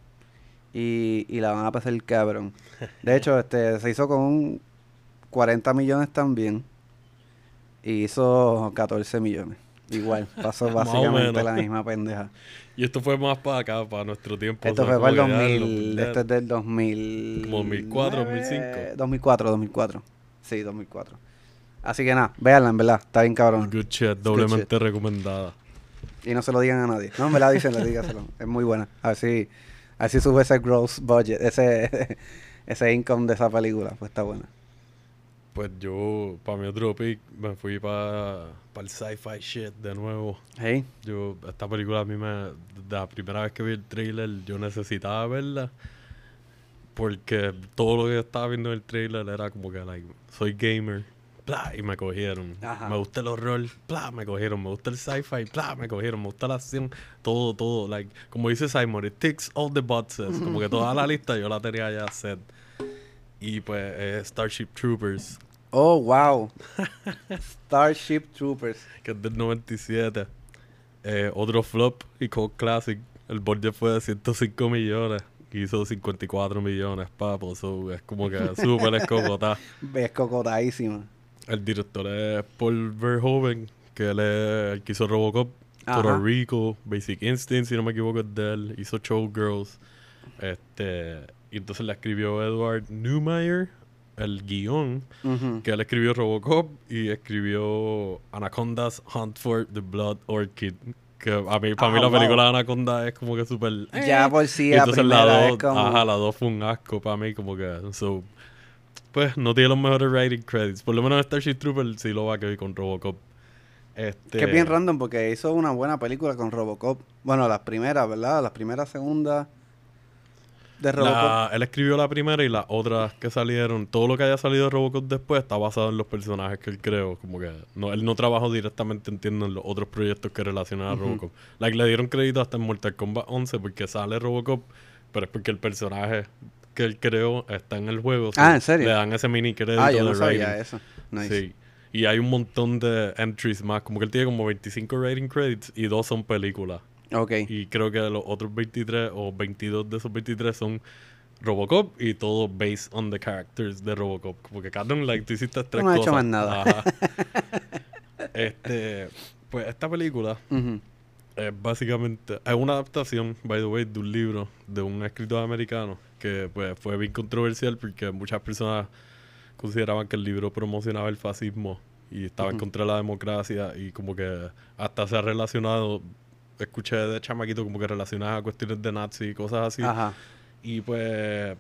y, y la van a pasar cabrón. De hecho, este, se hizo con un 40 millones también y hizo 14 millones. Igual, pasó básicamente la misma pendeja. Y esto fue más para acá, para nuestro tiempo. Esto o sea, fue para el como que ya 2000, los- esto es del 2000... Como 2004, 2005. 2004, 2004. Sí, 2004. Así que nada, véanla, en verdad, está bien cabrón. Good shit, doblemente recomendada. Y no se lo digan a nadie. No, me la dicen, dígaselo. Es muy buena. A ver si, a ver si sube ese gross budget, ese, ese income de esa película. Pues está buena. Pues yo, para mi otro pick, me fui para el sci-fi shit de nuevo. Hey, Yo, esta película a mí me, la primera vez que vi el trailer, yo necesitaba verla. Porque todo lo que yo estaba viendo en el trailer era como que, like, soy gamer, y me cogieron. Ajá. Me gusta el horror, bla, me cogieron. Me gusta el sci-fi, bla, me cogieron. Me gusta la acción, todo, todo. Like, como dice Simon, it ticks all the boxes. Como que toda la lista yo la tenía ya set. Y pues, eh, Starship Troopers, Oh, wow. Starship Troopers. que es del 97. Eh, otro flop y cult classic. El budget fue de 105 millones. y Hizo 54 millones, papo. So, es como que súper escogotá. Es cocotadísima. El director es Paul Verhoeven, que él es el que hizo Robocop, Ajá. Puerto Rico, Basic Instinct, si no me equivoco es de él. Hizo Showgirls. Este, y entonces le escribió Edward Newmeyer el guion, que él escribió Robocop y escribió Anacondas Hunt for the Blood Orchid. Que a mí, para Ah, mí la wow. película de Anaconda es como que súper... eh. Ya por sí Y la entonces la primera dos, es como... ajá, la dos fue un asco para mí, como que, so, pues no tiene los mejores writing credits. Por lo menos Starship Trooper sí lo va a quedar con Robocop. Este, Que es bien random porque hizo una buena película con Robocop. Bueno, las primeras, ¿verdad? Las primeras, segundas de Robocop. la- él escribió la primera y las otras que salieron, todo lo que haya salido de Robocop después está basado en los personajes que él creó. Como que no, él no trabajó directamente, entiendo, en los otros proyectos que relacionan a Ujú. Robocop. Like, le dieron crédito hasta en Mortal Kombat 11 porque sale Robocop, pero es porque el personaje que él creó está en el juego. Ah, ¿en serio? Le dan ese mini crédito ah, yo de no sabía rating. eso. Nice. Sí. Y hay un montón de entries más. Como que él tiene como 25 rating credits y dos son películas. Ok. Y creo que los otros 23 o 22 de esos 23 son Robocop y todo based on the characters de Robocop. Como que Carlon, like, tú hiciste tres No cosas. hecho más nada. Ajá. este, pues esta película es básicamente es una adaptación, by the way, de un libro de un escritor americano que pues fue bien controversial porque muchas personas consideraban que el libro promocionaba el fascismo y estaba en Ujú. contra de la democracia y como que hasta se ha relacionado, escuché de chamaquito como que relacionada a cuestiones de nazi y cosas así. Ajá. Y pues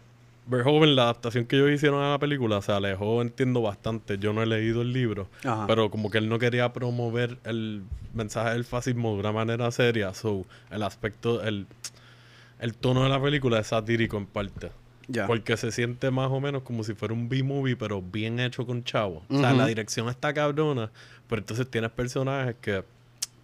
Verhoeven, la adaptación que ellos hicieron a la película se alejó, entiendo bastante. Yo no he leído el libro, Ajá. pero como que él no quería promover el mensaje del fascismo de una manera seria. So, el aspecto, el, el tono de la película es satírico en parte. Porque se siente más o menos como si fuera un B-movie, pero bien hecho con chavo. O sea, la dirección está cabrona, pero entonces tienes personajes que...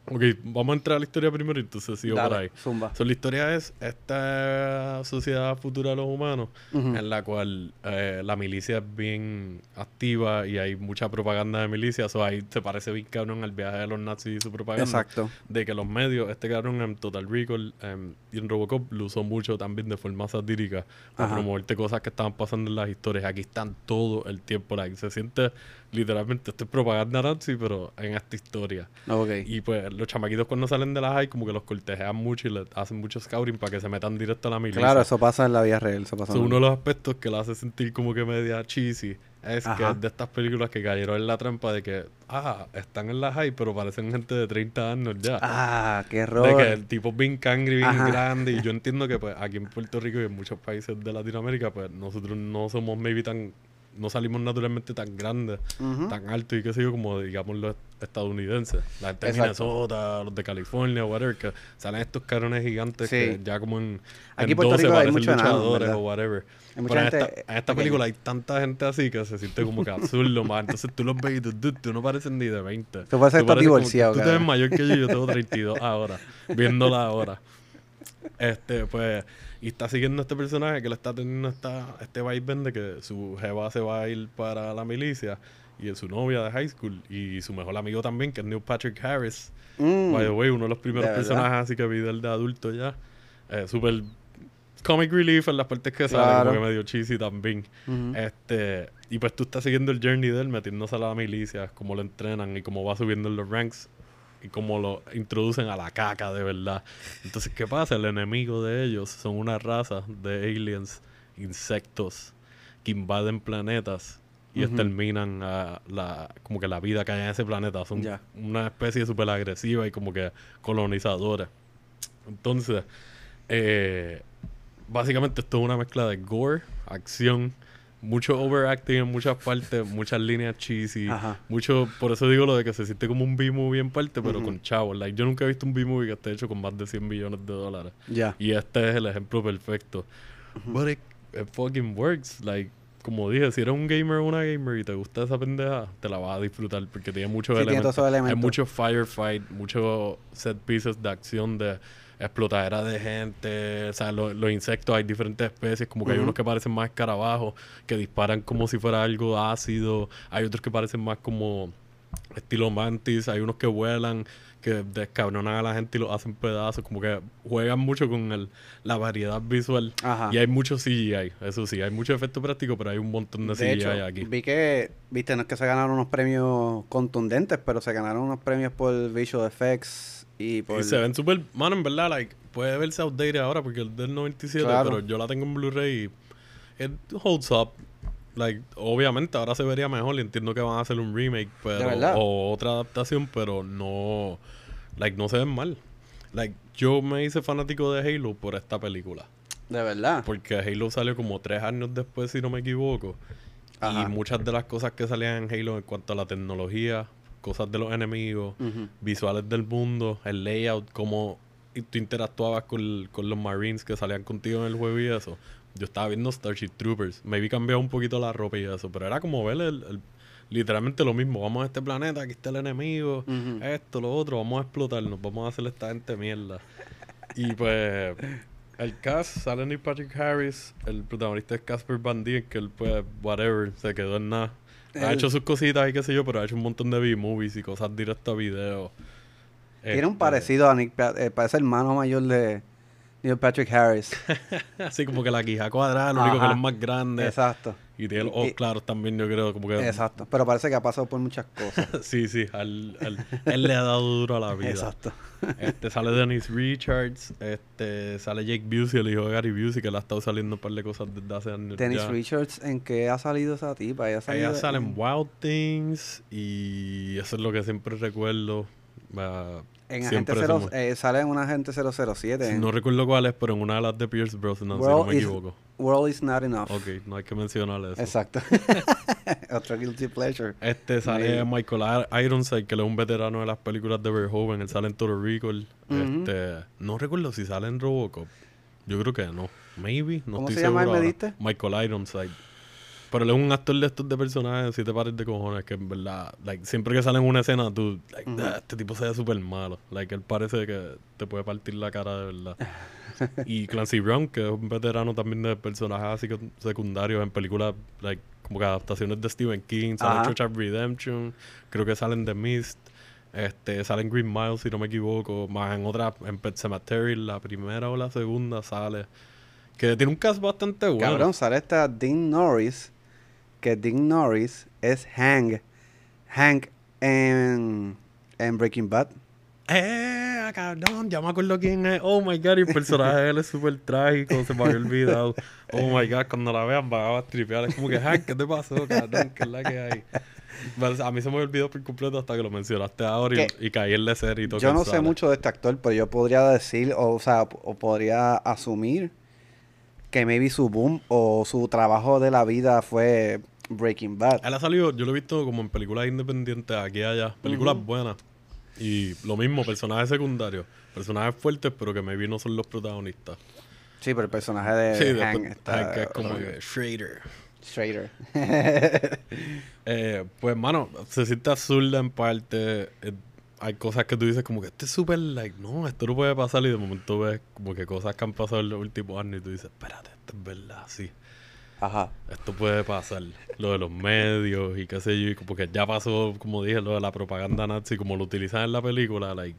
Ok, vamos a entrar a la historia primero y entonces sigo por Dale, ahí. Zumba. So, la historia es esta sociedad futura de los humanos en la cual eh, la milicia es bien activa y hay mucha propaganda de milicia. So, ahí se parece bien cabrón al viaje de los nazis y su propaganda. Exacto. De que los medios, este cabrón en Total Recall em, y en Robocop lo usó mucho también de forma satírica para promoverte cosas que estaban pasando en las historias. Aquí están todo el tiempo. Like, se siente literalmente, esto es propaganda nazi, pero en esta historia. Ok. Y pues los chamaquitos cuando salen de la high como que los cortejean mucho y les hacen mucho scouting para que se metan directo a la milicia. Claro, eso pasa en la vida real. Eso pasa So, en- uno de los aspectos que la hace sentir como que media cheesy es Ajá. que es de estas películas que cayeron en la trampa de que, ah, están en la high, pero parecen gente de 30 años ya. Ah, qué de error. que el tipo es bien cangre, bien Ajá. grande. Y yo entiendo que pues aquí en Puerto Rico y en muchos países de Latinoamérica, pues nosotros no somos maybe tan no salimos naturalmente tan grandes, Ujú. tan altos y qué sé yo, como digamos los estadounidenses. La gente de. Minnesota, los de California, whatever, que salen estos carones gigantes Sí. que ya como en, Aquí en en Puerto 12 Rico hay parecen luchadores ¿verdad? o whatever. Pero en esta, en esta película hay tanta gente así que se siente como que absurdo, más. Entonces tú los ves y tú, dude, tú no pareces ni de 20. Tú pareces estar divorciado, Tú te ves mayor que yo, yo tengo 32 ahora, viéndola ahora. Este, pues, y está siguiendo a este personaje que le está teniendo esta, este vaivén de que su jeva se va a ir para la milicia y es su novia de high school y su mejor amigo también, que es Neil Patrick Harris. Mm. By the way, uno de los primeros personajes así que vi del de adulto ya. Eh, Super comic relief en las partes que sale, Claro. como que medio cheesy también. Ujú. Este, y pues tú estás siguiendo el journey de él, metiéndose a la milicia, cómo lo entrenan y cómo va subiendo en los ranks y cómo lo introducen a la caca de verdad. Entonces, ¿qué pasa? El enemigo de ellos son una raza de aliens, insectos, que invaden planetas y exterminan a la, como que la vida que hay en ese planeta. Son Ya. una especie súper agresiva y como que colonizadora. Entonces, eh, básicamente esto es una mezcla de gore, acción, mucho overacting en muchas partes, muchas líneas cheesy, Ajá. mucho, por eso digo lo de que se siente como un B-movie en parte, pero con chavos. Like, yo nunca he visto un B-movie que esté hecho con más de 100 millones de dólares. Ya. Y este es el ejemplo perfecto. But it, it fucking works. Like, como dije, si eres un gamer o una gamer y te gusta esa pendeja, te la vas a disfrutar porque tiene muchos Sí, tiene elementos. elementos. Hay mucho firefight, muchos set pieces de acción de explotadera de gente, o sea, lo- los insectos, hay diferentes especies, como que hay unos que parecen más escarabajos, que disparan como si fuera algo ácido, hay otros que parecen más como estilo mantis, hay unos que vuelan, que descabronan a la gente y los hacen pedazos, como que juegan mucho con el, la variedad visual. Ajá. Y hay mucho CGI, eso sí, hay mucho efecto práctico, pero hay un montón de, De CGI hecho, aquí. vi que, viste, no es que se ganaron unos premios contundentes, pero se ganaron unos premios por visual effects y por... Y se ven súper, mano, en verdad, like, puede verse outdated ahora porque el del 97, Claro. pero yo la tengo en Blu-ray y it holds up. Like, obviamente ahora se vería mejor y entiendo que van a hacer un remake, pero o otra adaptación, pero no like no se ven mal. Like, yo me hice fanático de Halo por esta película, De verdad. porque Halo salió como tres años después, si no me equivoco. Ajá. Y muchas de las cosas que salían en Halo en cuanto a la tecnología, cosas de los enemigos, visuales del mundo, el layout, cómo tú interactuabas con, con los Marines que salían contigo en el juego y eso. Yo estaba viendo Starship Troopers. Me vi cambiar un poquito la ropa y eso, pero era como ver el, el- literalmente lo mismo. Vamos a este planeta, aquí está el enemigo, esto, lo otro, vamos a explotarnos, vamos a hacer esta gente mierda. Y pues el cast sale Neil Patrick Harris, el protagonista es Casper Van Dien, que él pues whatever, se quedó en nada. Ha hecho sus cositas y qué sé yo, pero ha hecho un montón de B-movies y cosas directas a video. Tiene un Este, parecido a Nick, eh, parece hermano mayor de Neil Patrick Harris. Así como que la quija cuadrada, lo único que es más grande. Exacto. Y tiene los ojos claros también, yo creo. Como que, Exacto. Pero parece que ha pasado por muchas cosas. sí, sí, al- al- él le ha dado duro a la vida. Exacto. Este, sale Dennis Richards, este, sale Jake Busey, el hijo de Gary Busey, que le ha estado saliendo un par de cosas desde hace años. Dennis ya. Richards, ¿en qué ha salido esa tipa? Ella, sale en, Wild Things y eso es lo que siempre recuerdo. En Agente cero, eh, sale en un Agente 007. en No recuerdo cuál es, pero en una de las de Pierce Brosnan, si no me is- equivoco. World is not enough. Ok, no hay que mencionar eso. Exacto. Otro guilty pleasure. Este sale Maybe. Michael Ir- Ironside, que él es un veterano de las películas de Verhoeven. Él sale en Total Recall. Este, no recuerdo si sale en Robocop. Yo creo que no. Maybe. No ¿Cómo estoy se llama seguro me diste? Michael Ironside. Pero él es un actor de estos de personajes de siete pares de cojones que en verdad, like, siempre que sale en una escena, tú, like. "Ah, este tipo se ve súper malo. Like, él parece que te puede partir la cara de verdad. y Clancy Brown, que es un veterano también de personajes así que secundarios en películas, like, como que adaptaciones de Stephen King, sale Ajá. Shawshank Redemption, creo que salen The Mist, este, sale en Green Mile, si no me equivoco, más en otra, en Pet Cemetery, la primera o la segunda sale. Que tiene un cast bastante bueno. Cabrón, sale esta Dean Norris. Que Dean Norris es Hank. Hank en, en Breaking Bad. ¡Eh! Cabrón, ya me acuerdo quién es. Oh my god, y el personaje de él es súper trágico, se me había olvidado. Oh my god, cuando la vean van a tripear. Es como que, Hank, ¿qué te pasó, cabrón? ¿Qué es la que hay? A mí se me olvidó por completo hasta que lo mencionaste ahora y, y caí en la serie y todo. Yo no sé mucho de este actor, pero yo podría decir, o, o sea, o podría asumir que maybe su boom o su trabajo de la vida fue Breaking Bad. Él ha salido, yo lo he visto como en películas independientes aquí y allá. Películas buenas. Y lo mismo, personajes secundarios. Personajes fuertes, pero que maybe no son los protagonistas. Sí, pero el personaje de Sí, Hank está... Hank es como que Schrader. Schrader. Eh, pues, mano, se siente absurda en parte. Eh, hay cosas que tú dices como que este es súper like, no, esto no puede pasar. Y de momento ves como que cosas que han pasado en los últimos años y tú dices, espérate, esto es verdad, sí. Ajá. Esto puede pasar. Lo de los medios y qué sé yo. Y porque ya pasó, como dije, lo de la propaganda nazi, como lo utilizan en la película, like,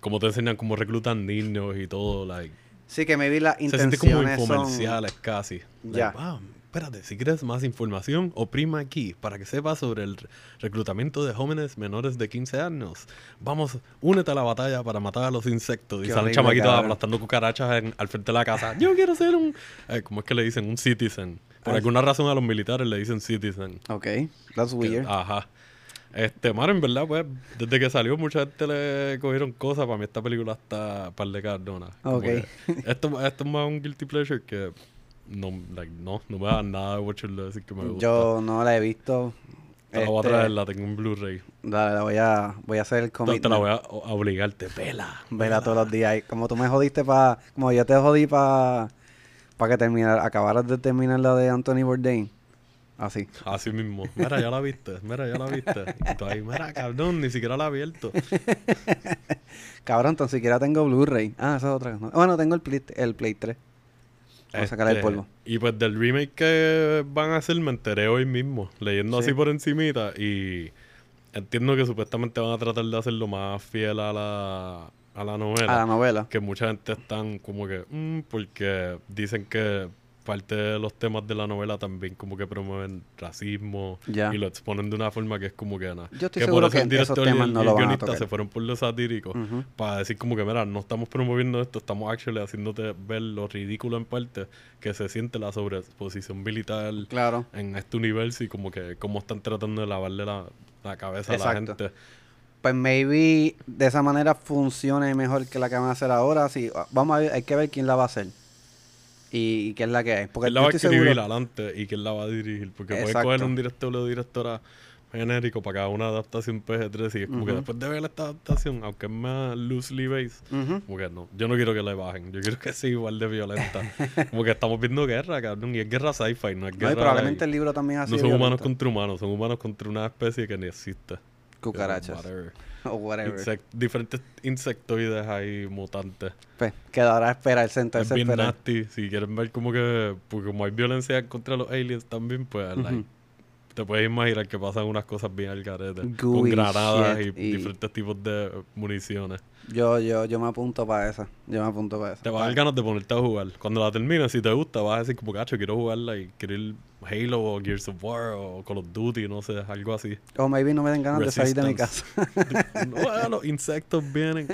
como te enseñan cómo reclutan niños y todo, like. Sí, que maybe las Se siente como intenciones son... infomerciales casi. Like, Ya. ah, espérate, si quieres más información, oprima aquí para que sepas sobre el re- reclutamiento de jóvenes menores de 15 años. Vamos, únete a la batalla para matar a los insectos. Y Qué salen horrible, chamaquitos aplastando cucarachas en- al frente de la casa. Yo quiero ser un... Eh, ¿Cómo es que le dicen? Un citizen. Por Ah, alguna razón a los militares le dicen citizen. Ok, that's Que- weird. Ajá. Este, mano, en verdad, pues, desde que salió mucha gente le cogieron cosas. Para mí esta película está par de cardonas. Como Ok. Esto, esto es más un guilty pleasure que no, like, no, no me da nada de Watcherlo decir que me gusta. Yo no la he visto. te la voy a Este, traer, la tengo en Blu-ray. Dale, la voy a, voy a hacer el commitment. te la voy a, a obligarte, vela. Vela todos los días. Como tú me jodiste para... Como yo te jodí para... Para que terminar, acabaras de terminar la de Anthony Bourdain. Así. Así mismo. Mira, ya la viste. Mira, ya la viste. Y tú ahí, mira, cabrón, ni siquiera la he abierto. Cabrón, tan siquiera tengo Blu-ray. Ah, esa es otra. cosa. Bueno, tengo el Play, el Play 3. Vamos a sacar el Este, polvo. Y pues del remake que van a hacer me enteré hoy mismo, leyendo Sí. así por encimita y entiendo que supuestamente van a tratar de hacerlo más fiel a la, a la novela. A la novela. Que mucha gente están como que, "Mm", porque dicen que parte de los temas de la novela también como que promueven racismo Ya. y lo exponen de una forma que es como que nada. Yo estoy que seguro por eso que el esos director y temas el, no y el van a guionista se fueron por lo satírico Ujú. para decir como que, mira, no estamos promoviendo esto, estamos actually haciéndote ver lo ridículo en parte que se siente la sobreexposición militar Claro. en este universo y como que cómo están tratando de lavarle la, la cabeza a la Exacto. gente. Pues maybe de esa manera funcione mejor que la que van a hacer ahora. Sí, vamos a ver, hay que ver quién la va a hacer. Y, y qué es la que hay. Porque él la va a escribir seguro- adelante y que él la va a dirigir. Porque puede Exacto. coger un director o directora genérico para cada una adaptación PG-13 y es como que Ujú. después de ver esta adaptación, aunque es más loosely based, Ujú. como que no, yo no quiero que le bajen, yo quiero que sea igual de violenta. como que estamos viendo guerra, cabrón, y es guerra sci-fi, no es No, guerra... probablemente like, el libro también ha no son humanos contra humanos, son humanos contra una especie que ni existe. Cucarachas. Whatever. O whatever. Insect- diferentes insectoides ahí mutantes. Pues quedará a esperar, Es sentarse a bien esperar. nasty. Si quieren ver como que, porque como hay violencia contra los aliens también, pues like, Ujú. te puedes imaginar que pasan unas cosas bien al garete. Con granadas y, diferentes tipos de municiones. Yo, yo, yo me apunto para esa. Yo me apunto para esa. Te vas a dar ganas de ponerte a jugar. Cuando la termines, si te gusta, vas a decir como, cacho, quiero jugarla y quiero ir Halo o Gears of War o Call of Duty, no sé, algo así. O maybe no me den ganas de salir de mi casa. Resistance. no, ah, los insectos vienen.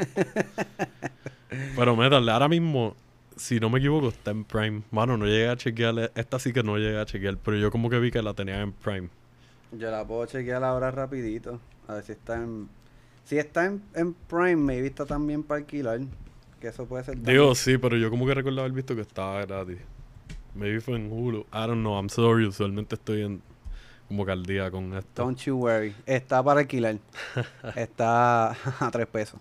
Pero métale, ahora mismo, si no me equivoco, está en Prime. Mano, no llegué a chequear. Esta sí que no llegué a chequear, pero yo como que vi que la tenía en Prime. Yo la puedo chequear ahora rapidito. A ver si está en... Si está en, en Prime, maybe está también para alquilar. Que eso puede ser... Digo, sí, pero yo como que recordaba haber visto que estaba gratis. Maybe fue en Hulu. I don't know, I'm sorry. Usualmente estoy en como que al día con esto. Don't you worry. Está para alquilar. está a tres pesos.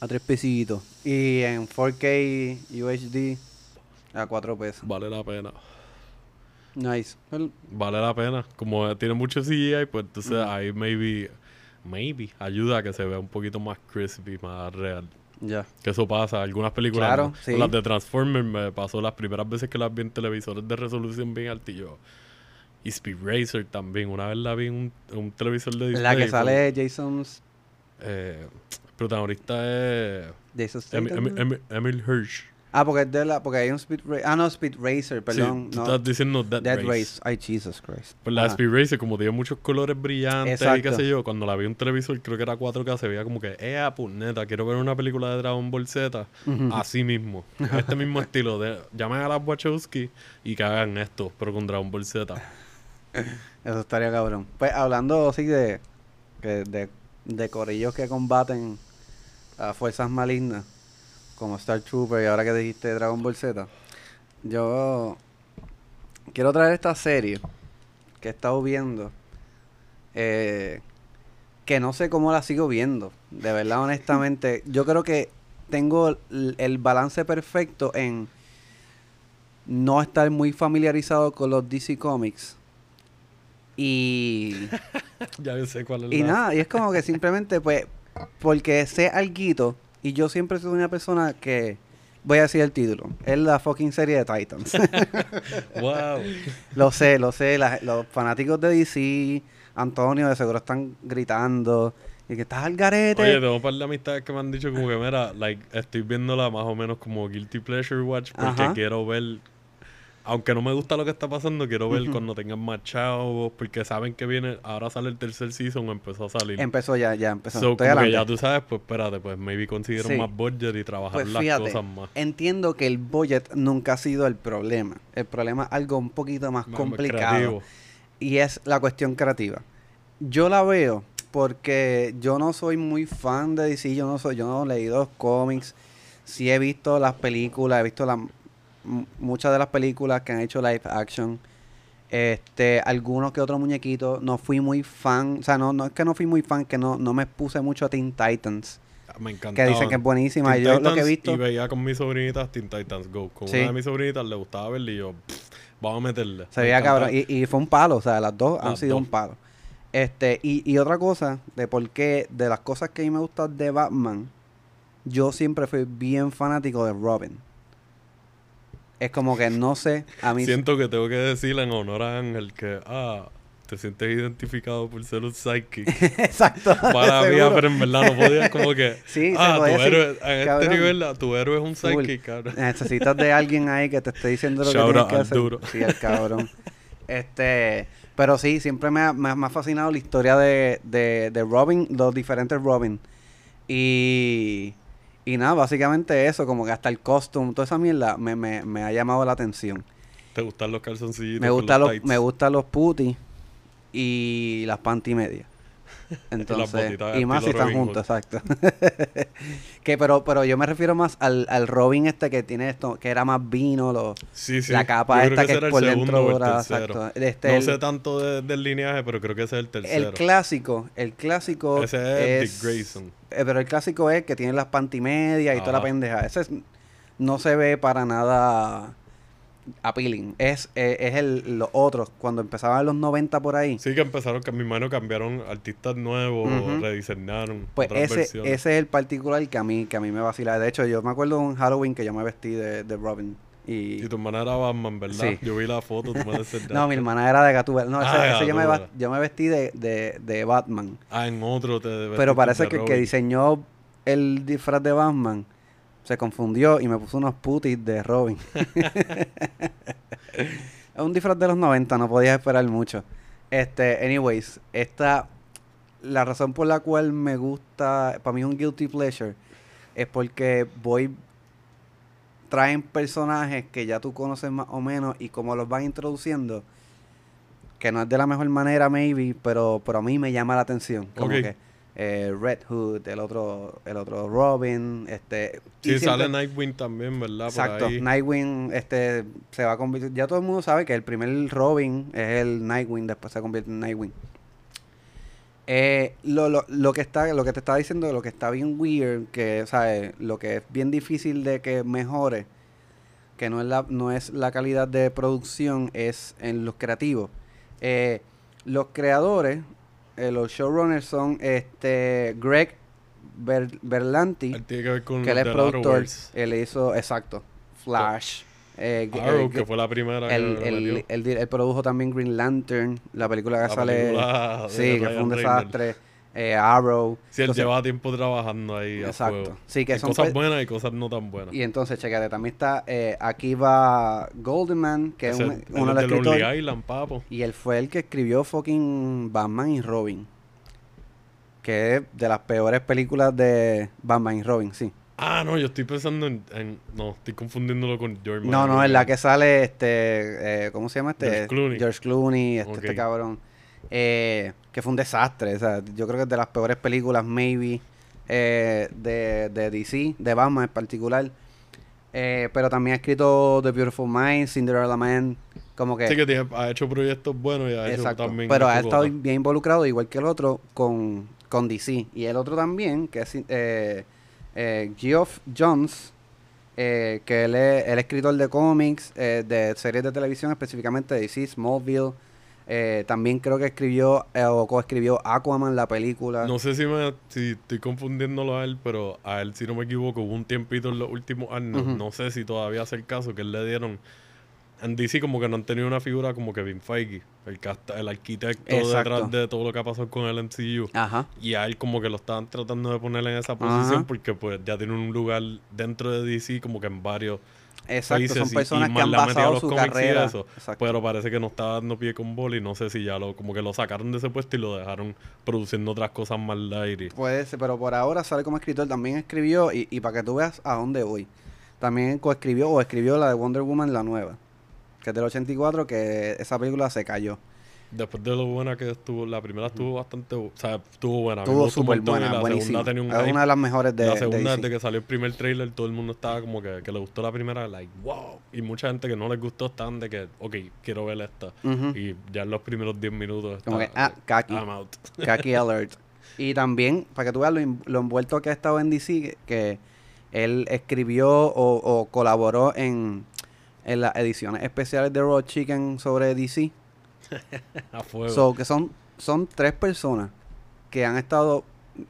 A tres pesitos. Y en 4K UHD a cuatro pesos. Vale la pena. Nice. Vale la pena. Como tiene mucho CGI, pues entonces ahí maybe, maybe ayuda a que se vea un poquito más crispy, más real. Ya. Que eso pasa. Algunas películas, Claro, sí. Las de Transformers me pasó las primeras veces que las vi en televisores de resolución bien alta y Speed Racer también. Una vez la vi en un, en un televisor de Disney. La que fue- sale Jason... Eh, el protagonista es Jason Em-. Em- Em- Emil Hirsch. Ah, porque es de la... Porque hay un Speed Racer... Ah, no, Speed Racer, perdón. sí, tú no. estás diciendo Dead, Dead Race. Race. Ay, Jesus Christ. Pues la Ajá. Speed Racer, como tiene muchos colores brillantes y Exacto. qué sé yo, cuando la vi en un televisor, creo que era 4K, se veía como que, eh, puñeta, quiero ver una película de Dragon Ball Z. Así mismo. Este mismo estilo. de Llamen a las Wachowski y que hagan esto, pero con Dragon Ball Z. Eso estaría cabrón. Pues hablando así de, de, de corillos que combaten a fuerzas malignas, como Star Trooper y ahora que dijiste Dragon Ball Z, yo quiero traer esta serie que he estado viendo, eh, que no sé cómo la sigo viendo. De verdad, honestamente, yo creo que tengo el, el balance perfecto en no estar muy familiarizado con los DC Comics. Y, ya sé cuál es y la... nada, y es como que simplemente, pues, porque sé alguito, y yo siempre soy una persona que, voy a decir el título, es la fucking serie de Titans. wow. Lo sé, lo sé. la- los fanáticos de DC, Antonio, de seguro están gritando. Y que estás al garete. Oye, tengo un par de amistades que me han dicho como que, mira, like, estoy viéndola más o menos como Guilty Pleasure Watch porque Ajá. quiero ver, aunque no me gusta lo que está pasando, quiero ver cuando tengan más chavos, porque saben que viene, ahora sale el tercer season o empezó a salir. empezó ya, ya empezó. So, que ya tú sabes, pues espérate, pues maybe consiguieron Sí. más budget y trabajar Pues las fíjate, cosas más. entiendo que el budget nunca ha sido el problema. El problema es algo un poquito más más complicado. Y es la cuestión creativa. Yo la veo porque yo no soy muy fan de DC, yo no soy, yo no he leído los cómics, sí he visto las películas, he visto la, m- muchas de las películas que han hecho live action, este, algunos que otros muñequitos, no fui muy fan, o sea, no, no es que no fui muy fan, que no, no me puse mucho a Teen Titans, Me encanta. que dicen que es buenísima, yo lo que he visto, Y veía con mis sobrinitas Teen Titans Go. Con Sí. una de mis sobrinitas le gustaba verla y yo, "Pff, vamos a meterle. Se veía cabrón. Y, y fue un palo, o sea, las dos han sido dos. un palo. Este, y, y otra cosa, de por qué, de las cosas que a mí me gustan de Batman, yo siempre fui bien fanático de Robin. Es como que no sé, a mí... Siento que tengo que decirle en honor a Ángel que, ah, te sientes identificado por ser un psychic. Exacto. Para mí, pero en verdad no podías como que, Sí, ah, tu héroe, en este nivel, ah, tu héroe es un psychic, cabrón. Necesitas de alguien ahí que te esté diciendo lo Shout que tienes que hacer. duro. Sí, el cabrón. Este, pero sí, siempre me ha, me ha- me ha fascinado la historia de, de, de Robin, los diferentes Robin. Y, y nada, básicamente eso, como que hasta el costume, toda esa mierda me, me, me ha llamado la atención. ¿Te gustan los calzoncillitos? Me con gustan los, me gustan los putis y las panty medias. Entonces, y más si están juntos, exacto. que pero, pero yo me refiero más al, al Robin este que tiene esto, que era más vino, los, Sí, sí. la capa Yo esta que, era es por dentro dorada, exacto. Este, no el, sé tanto de- del lineaje, pero creo que ese es el tercero. el clásico, el clásico Ese es, es, Dick Grayson. eh, pero el clásico es que tiene las panty medias y toda la pendeja. Ese es- no se ve para nada appealing. Es, eh, es el, los otros, cuando empezaban los 90 por ahí. Sí, que empezaron, que mi mano cambiaron artistas nuevos, Ujú. rediseñaron Pues otras ese, versiones. ese es el particular que a mí, que a mí me vacila. De hecho, yo me acuerdo un Halloween que yo me vestí de, de Robin. Y, Y tu hermana era Batman, ¿verdad? Sí. Yo vi la foto, me enseñaste. no, mi hermana era de Gatúbela. No, ese, Ah, ese yo, me, va- yo me vestí de, de, de Batman. Ah, en otro te Pero parece que el que diseñó el disfraz de Batman se confundió y me puso unos putis de Robin. es un disfraz de los 90, no podías esperar mucho. Este, anyways, esta la razón por la cual me gusta, para mí es un guilty pleasure, es porque voy traen personajes que ya tú conoces más o menos y como los van introduciendo, que no es de la mejor manera maybe, pero, pero a mí me llama la atención. Como que eh, Red Hood, el otro, el otro Robin, este... y Sí, siempre- sale Nightwing también, ¿verdad? Por Exacto, ahí. Nightwing este, se va a convertir. Ya todo el mundo sabe que el primer Robin es el Nightwing, después se convierte en Nightwing. Eh, lo, lo, lo que está, lo que te estaba diciendo, lo que está bien weird, que ¿sabes? lo que es bien difícil de que mejore, que no es la, no es la calidad de producción, es en los creativos. Eh, los creadores, eh, los showrunners son este Greg Ber- Berlanti Él tiene que ver con que él es productor. Él hizo, exacto, Flash. eh, Arrow, eh, que fue la primera él, él- él él produjo también Green Lantern, la película que La sale. película sí, que fue un desastre. Eh, Arrow. Sí, él Entonces- lleva tiempo trabajando ahí a Exacto. fuego. Sí, que son cosas buenas y cosas no tan buenas. Y entonces, checate, también está eh, aquí va Goldenman, que es él uno de los escritores. Island, papo. Y él fue el que escribió fucking Batman y Robin. Que es de las peores películas de Batman y Robin, sí. Ah, no, yo estoy pensando en... en- no, estoy confundiéndolo con George No, no, es la que sale este, eh, ¿cómo se llama este? George Clooney. George Clooney, este, este cabrón. Eh, que fue un desastre, o sea, yo creo que es de las peores películas, maybe, eh, de, de DC, de Batman en particular. Eh, pero también ha escrito The Beautiful Mind, Cinderella Man, como que... Sí que tiene- ha hecho proyectos buenos y ha hecho Exacto. también... Pero ha estado cosas. bien involucrado, igual que el otro, con, con DC. Y el otro también, que es eh, eh, Geoff Jones, eh, que él es el escritor de cómics, de series de televisión, específicamente de DC, Smallville. Eh, también creo que escribió eh, o coescribió Aquaman, la película. No sé si me si estoy confundiéndolo a él, pero a él, si no me equivoco, hubo un tiempito en los últimos años, no sé si todavía hace el caso, que él le dieron... En DC como que no han tenido una figura como Kevin Feige, el, casta- el arquitecto Exacto. detrás de todo lo que ha pasado con el MCU. Ajá. Y a él como que lo estaban tratando de poner en esa posición Ajá. porque pues ya tiene un lugar dentro de DC como que en varios Exacto, son personas que han basado su carrera. eso. Pero parece que no está dando pie con bola y no sé si ya lo como que lo sacaron de ese puesto y lo dejaron produciendo otras cosas más y- Puede ser, pero por ahora sale como escritor. También escribió, y, y para que tú veas a dónde voy, también coescribió o escribió la de Wonder Woman, la nueva, que es del 84, que esa película se cayó. Después de lo buena que estuvo, la primera estuvo bastante, o sea, estuvo buena. Estuvo súper buena, la buenísima. segunda tenía un Es una de las mejores de, la segunda, desde que salió el primer trailer, todo el mundo estaba como que, que le gustó la primera, like, wow. Y mucha gente que no les gustó estaban de que, ok, quiero ver esta. Y ya en los primeros 10 minutos Como que, ah, kaki. I'm out. Kaki Alert. Y también, para que tú veas lo, lo envuelto que ha estado en DC, que, que él escribió o, o colaboró en, en las ediciones especiales de Raw Chicken sobre DC. A fuego. So, que son, son tres personas que han estado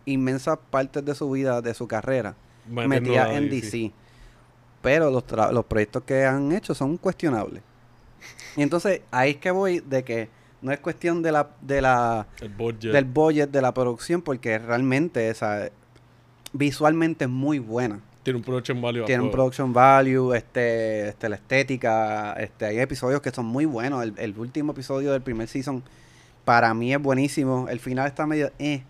inmensas partes de su vida, de su carrera, metidas en DC. Pero los, tra- los proyectos que han hecho son cuestionables. Y entonces ahí es que voy de que no es cuestión de la, de la budget. del budget de la producción porque realmente esa visualmente es muy buena. Tiene un production value Tiene un production value, este, este, la estética, este, hay episodios que son muy buenos. El, el último episodio del primer season para mí es buenísimo. El final está medio eh,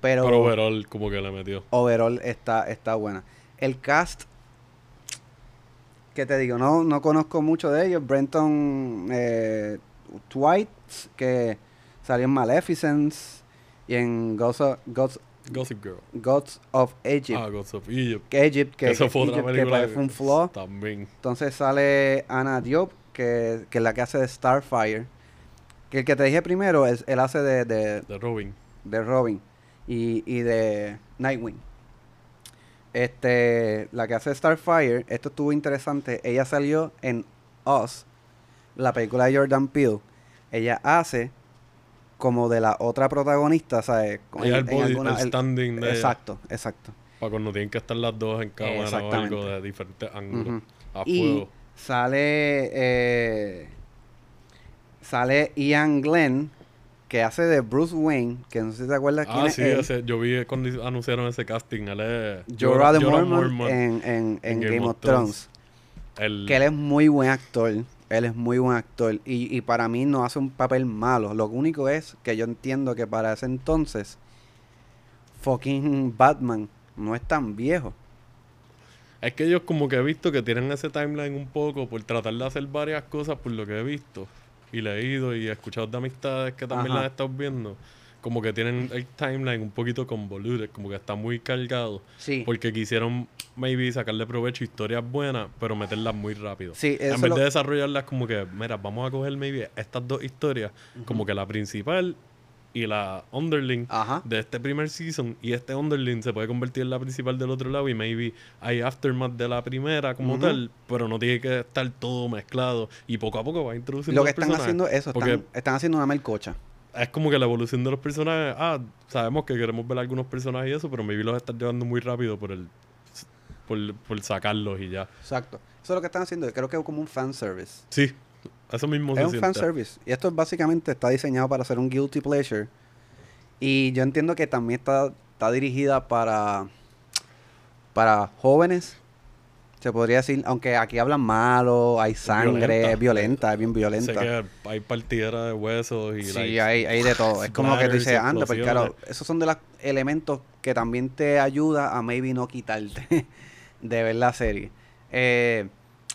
pero, Pero overall como que le metió. overall está, está buena. El cast, que te digo, no, no conozco mucho de ellos. Brenton eh, que salió en Maleficence y en Gods of, Gods, Gossip Girl. Gods of Egypt. Ah, Gods of Egypt. que Egypt, que, Eso que fue otra Egypt, que película. parece un flaw. También. Entonces sale Anna Diop, que, que es la que hace de Starfire. Que el que te dije primero, es, él hace de, de, De Robin. de Robin y, y de Nightwing. Este, la que hace Starfire, esto estuvo interesante. Ella salió en Us, la película de Jordan Peele. Ella hace como de la otra protagonista, ¿sabes? En- el en body, alguna- el el- standing de ella. Exacto, exacto. Para cuando tienen que estar las dos en cámara o algo de diferentes ángulos. A Y fuego. sale eh, sale Ian Glenn que hace de Bruce Wayne, que no sé si te acuerdas quién Ah, es sí, él. ese- yo vi cuando anunciaron ese casting. Él es Jorah de Jorah Mormont Mormont, en, en- en Game, of Thrones. El, Que él es muy buen actor. Él es muy buen actor. Y, y para mí no hace un papel malo. Lo único es que yo entiendo que para ese entonces, fucking Batman no es tan viejo. Es que ellos como que he visto que tienen ese timeline un poco por tratar de hacer varias cosas por lo que he visto y leído y escuchado de amistades que también Ajá. las he estado viendo. Como que tienen el timeline un poquito convoluted, como que está muy cargado. Sí. Porque quisieron maybe sacarle provecho a historias buenas, pero meterlas muy rápido. Sí, eso en vez lo- de desarrollarlas como que, mira, vamos a coger maybe estas dos historias, como que la principal y la underling Ajá. de este primer season y este underling se puede convertir en la principal del otro lado y maybe hay aftermath de la primera como tal, pero no tiene que estar todo mezclado y poco a poco va introduciendo Lo que están personajes. haciendo es eso, Porque están, están haciendo una melcocha. Es como que la evolución de los personajes, ah, sabemos que queremos ver algunos personajes y eso, pero maybe los están llevando muy rápido por el por, por sacarlos y ya. Exacto. Eso es lo que están haciendo. Creo que es como un fanservice. Sí, eso mismo Es se un siente. fanservice. Y esto básicamente está diseñado para ser un guilty pleasure. Y yo entiendo que también está, está dirigida para, para jóvenes. Se podría decir, aunque aquí hablan malo, hay sangre, violenta. es violenta, es bien violenta. Sé que hay partidera de huesos y Sí, like, hay, hay de todo. Es como que tú dices, pues explosiones. claro, esos son de los elementos que también te ayuda a maybe no quitarte de ver la serie. Eh,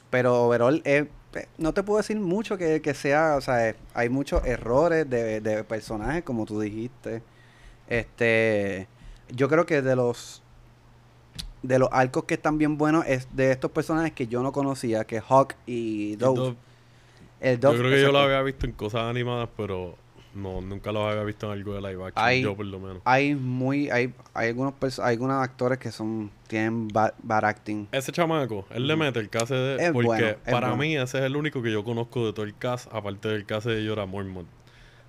pero overall, eh, eh, no te puedo decir mucho que, que sea, o sea, eh, hay muchos errores de, de personajes, como tú dijiste. Este, yo creo que de los de los arcos que están bien buenos es de estos personajes que yo no conocía, que es Hawk y Dove. Dove. El Yo Dove, creo que yo lo había visto en cosas animadas, pero no, nunca los había visto en algo de live action. Hay- yo por lo menos. Hay muy, hay, hay algunos hay algunos actores que son, tienen bad, bad acting. Ese chamaco, él le mete el cast de... Es porque bueno, para bueno. mí ese es el único que yo conozco de todo el cast, aparte del cast de Jorah Mormont.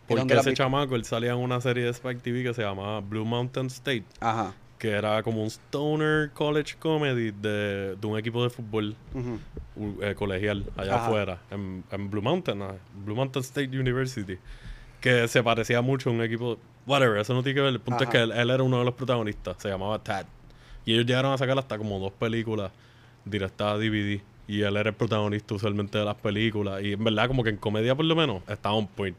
¿Y Porque ese chamaco, él salía en una serie de Spike TV que se llamaba Blue Mountain State, Ajá. Que era como un stoner college comedy de, de un equipo de fútbol eh, colegial allá Ajá. afuera, en, en Blue Mountain, ah, Blue Mountain State University, que se parecía mucho a un equipo, whatever, eso no tiene que ver, el punto Ajá. es que él, él era uno de los protagonistas, se llamaba Tad, y ellos llegaron a sacar hasta como dos películas directas a DVD, y él era el protagonista usualmente de las películas, y en verdad como que en comedia por lo menos estaba on point.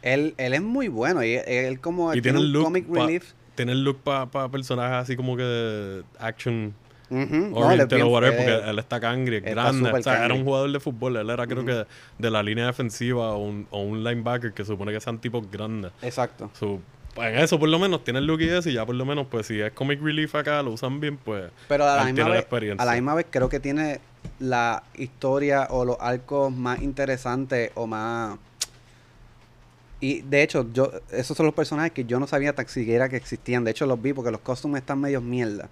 Él, él es muy bueno y él, él como Y tiene tiene un look comic relief. Tiene el look para personajes así como que de action. No, él es oriented bien- o whatever, porque él está cangri, es grande. O sea, era un jugador de fútbol. Él era, creo que, de la línea defensiva o un, o un linebacker que supone que sean tipos grandes. Exacto. So, en eso, por lo menos, tiene el look y eso. Y ya, por lo menos, pues si es comic relief acá, lo usan bien, pues. Pero a la, misma tiene la vez, experiencia. a la misma vez creo que tiene la historia o los arcos más interesantes o más... Y de hecho, yo esos son los personajes que yo no sabía tan siquiera que existían. De hecho, los vi porque los costumes están medio mierda.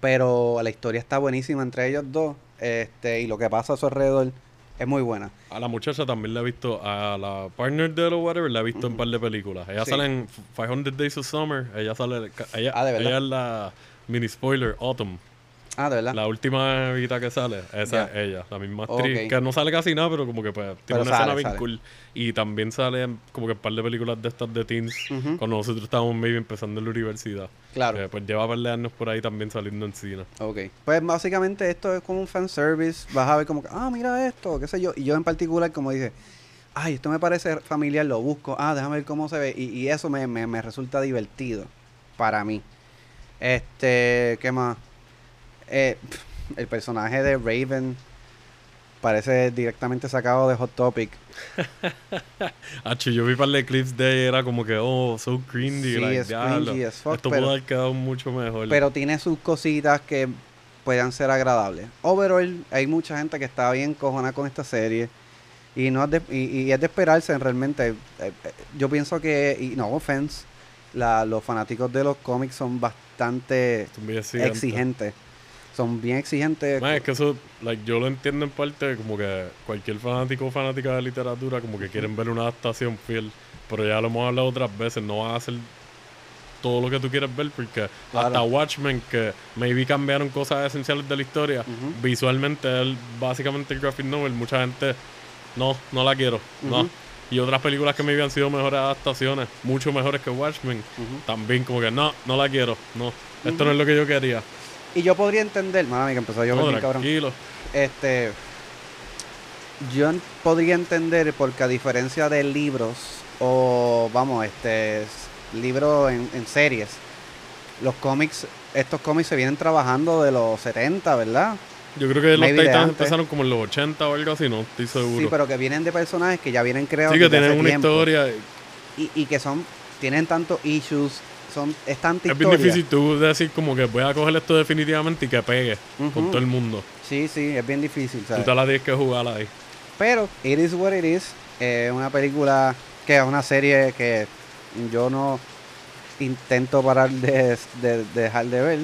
Pero la historia está buenísima entre ellos dos. Este, y lo que pasa a su alrededor es muy buena. A la muchacha también la he visto, a la partner de o whatever, la he visto en un par de películas. Ella Sí. sale en 500 Days of Summer. Ella sale. Ella, Ah, ¿de verdad? ella es la mini spoiler, Autumn. Ah, de verdad. La última evita que sale, esa es ella, la misma actriz. Que no sale casi nada, pero como que pues, tiene Pero una sale, escena bien sale. cool. Y también sale como que un par de películas de estas de teens, cuando nosotros estábamos maybe empezando en la universidad. Claro. Que, pues lleva a par de años por ahí también saliendo en cine. Ok. Pues básicamente esto es como un fanservice. Vas a ver como que, ah, mira esto, qué sé yo. Y yo en particular, como dije, ay, esto me parece familiar, lo busco. Ah, déjame ver cómo se ve. Y, y eso me, me, me resulta divertido para mí. Este, ¿qué más? Eh, el personaje de Raven parece directamente sacado de Hot Topic. Ah, yo vi par de clips de era como que, oh, so cringy. Sí, like, es cringy as fuck, Esto pero- pudo haber quedado mucho mejor. Pero tiene sus cositas que puedan ser agradables. Overall, hay mucha gente que está bien cojona con esta serie. Y no es de, y, y es de esperarse realmente. Eh, eh, Yo pienso que, y no offense, la, los fanáticos de los cómics son bastante exigentes. Son bien exigentes. Man, es que eso, like, yo lo entiendo en parte, como que cualquier fanático o fanática de literatura, como que quieren ver una adaptación fiel, pero ya lo hemos hablado otras veces, no va a ser todo lo que tú quieres ver, porque Claro. hasta Watchmen, que maybe cambiaron cosas esenciales de la historia, visualmente, él, básicamente el graphic novel, mucha gente, no, no la quiero, no. Y otras películas que maybe han sido mejores adaptaciones, mucho mejores que Watchmen, también como que no, no la quiero, no, esto no es lo que yo quería. Y yo podría entender, mami, que empezó yo No, cabrón. tranquilo. Este. Yo podría entender porque a diferencia de libros o vamos, este libros en, en series, los cómics, estos cómics se vienen trabajando de los 70, ¿verdad? Yo creo que los Maybe de Titans empezaron como en los 80 o algo así, no estoy seguro. Sí, pero que vienen de personajes que ya vienen creados Sí, que tienen una tiempo. historia. y, y que son tienen tantos issues, son es tanta Es bien difícil tú decir como que voy a coger esto definitivamente y que pegue con todo el mundo. Sí, sí, es bien difícil, Tú te la tienes que jugar ahí. Pero It Is What It Is es una película que es una serie que yo no intento parar de, de- de dejar de ver.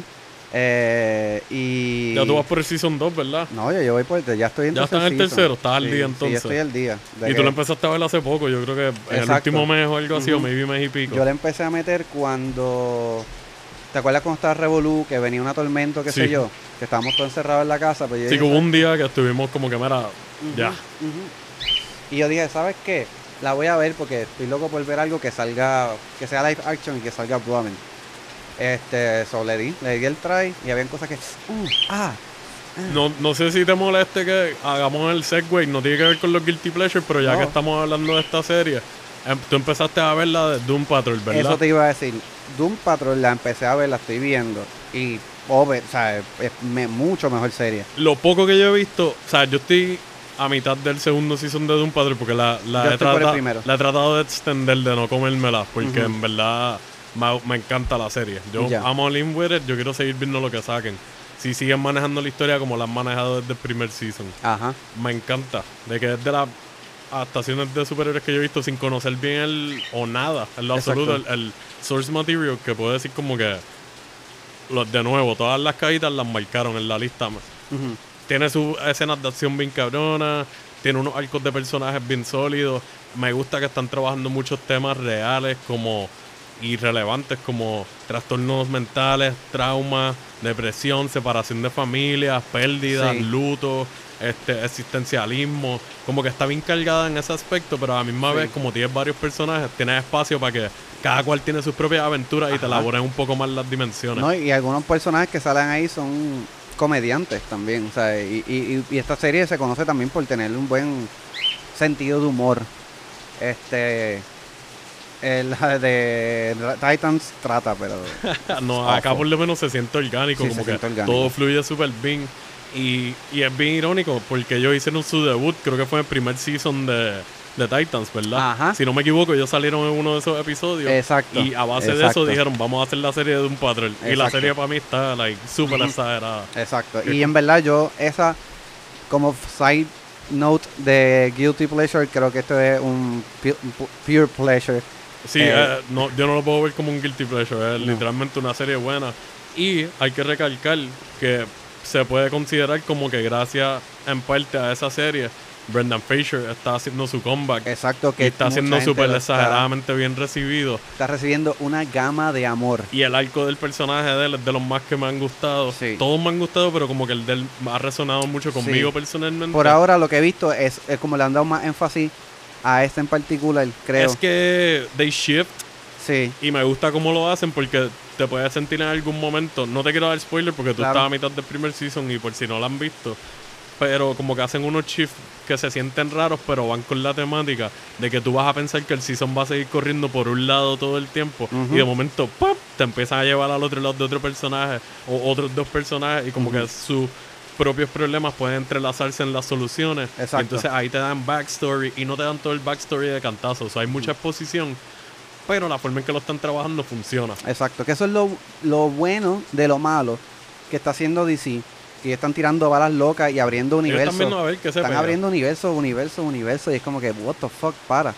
Eh, y Ya tú vas por el Season 2, ¿verdad? No, yo, yo voy por ya estoy en Ya estás en el tercero, estás al Sí, día Sí, entonces. yo estoy al día. y tú lo empezaste a ver hace poco, yo creo que en el último mes o algo así, o maybe mes y pico. Yo la empecé a meter cuando ¿Te acuerdas cuando estaba Revolú, que venía una tormenta, qué sé Sí. yo? Que estábamos todos encerrados en la casa. Pues yo Sí, que hubo un día que estuvimos como que, mira, Ujú, ya. Y yo dije, ¿sabes qué? La voy a ver porque estoy loco por ver algo que salga, que sea live action y que salga Brooklyn. Este, so le di, le di el try y habían cosas que, uh, ah, No, no sé si te moleste que hagamos el segue, no tiene que ver con los Guilty Pleasures, pero ya No. que estamos hablando de esta serie, em, tú empezaste a ver la de Doom Patrol, ¿verdad? eso te iba a decir. Doom Patrol la empecé a ver, la estoy viendo y, over, o sea, es me- mucho mejor serie. Lo poco que yo he visto, o sea, yo estoy a mitad del segundo season de Doom Patrol porque la, la, he, trata- la he tratado de extender, de no comérmela, porque en verdad me, me encanta la serie. Yo Ya. amo a Lin With It, yo quiero seguir viendo lo que saquen. si siguen manejando la historia como la han manejado desde el primer season. Ajá. Me encanta. De que es de las adaptaciones de superhéroes que yo he visto sin conocer bien el o nada, en lo Exacto. absoluto, el, el source material, que puedo decir como que los de nuevo, todas las caídas las marcaron en la lista. Ujú. Tiene sus escenas de acción bien cabronas, tiene unos arcos de personajes bien sólidos. Me gusta que están trabajando muchos temas reales como irrelevantes como trastornos mentales, traumas, depresión, separación de familias, pérdidas, Sí. luto, este existencialismo, como que está bien cargada en ese aspecto, pero a la misma Sí. vez como tienes varios personajes, tienes espacio para que cada cual tiene sus propias aventuras y te elaboren un poco más las dimensiones. No, y algunos personajes que salen ahí son comediantes también. O sea, y, y- y esta serie se conoce también por tener un buen sentido de humor. Este. El de Titans trata, pero. no, acá por lo menos se siente orgánico, Sí, como que orgánico. todo fluye súper bien. Y, y es bien irónico porque ellos hicieron su debut, creo que fue en el primer season de, de Titans, ¿verdad? Ajá. Si no me equivoco, ellos salieron en uno de esos episodios. Exacto. Y a base de eso dijeron, vamos a hacer la serie de un patrón. Y la serie para mí está like, súper exagerada. Exacto. Y en verdad, yo, esa. Como side note de Guilty Pleasure, creo que esto es un pu- pu- pure pleasure. Sí, Eh, eh, no, yo no lo puedo ver como un guilty pleasure, es No. literalmente una serie buena. Y hay que recalcar que se puede considerar como que gracias en parte a esa serie, Brendan Fraser está haciendo su comeback. Exacto, y que está mucha siendo súper está- exageradamente bien recibido. Está recibiendo una gama de amor. Y el arco del personaje de él es de los más que me han gustado. Sí. Todos me han gustado, pero como que el de él ha resonado mucho conmigo Sí. personalmente. Por ahora lo que he visto es, es como le han dado más énfasis a este en particular, creo. Es que they shift Sí, y me gusta cómo lo hacen porque te puedes sentir en algún momento. No te quiero dar spoiler porque tú Claro. estás a mitad del primer season y por si no lo han visto. Pero como que hacen unos shifts que se sienten raros, pero van con la temática de que tú vas a pensar que el season va a seguir corriendo por un lado todo el tiempo y de momento ¡pop! te empiezan a llevar al otro lado de otro personaje o otros dos personajes y como Ujú. que sus propios problemas pueden entrelazarse en las soluciones. Exacto. entonces ahí te dan backstory y no te dan todo el backstory de cantazo. O sea, hay mucha exposición, pero la forma en que lo están trabajando funciona. exacto. Que eso es lo, lo bueno de lo malo que está haciendo DC. Que están tirando balas locas y abriendo universos. se Están pega. abriendo universos, universos, universos. Y es como que, what the fuck, para.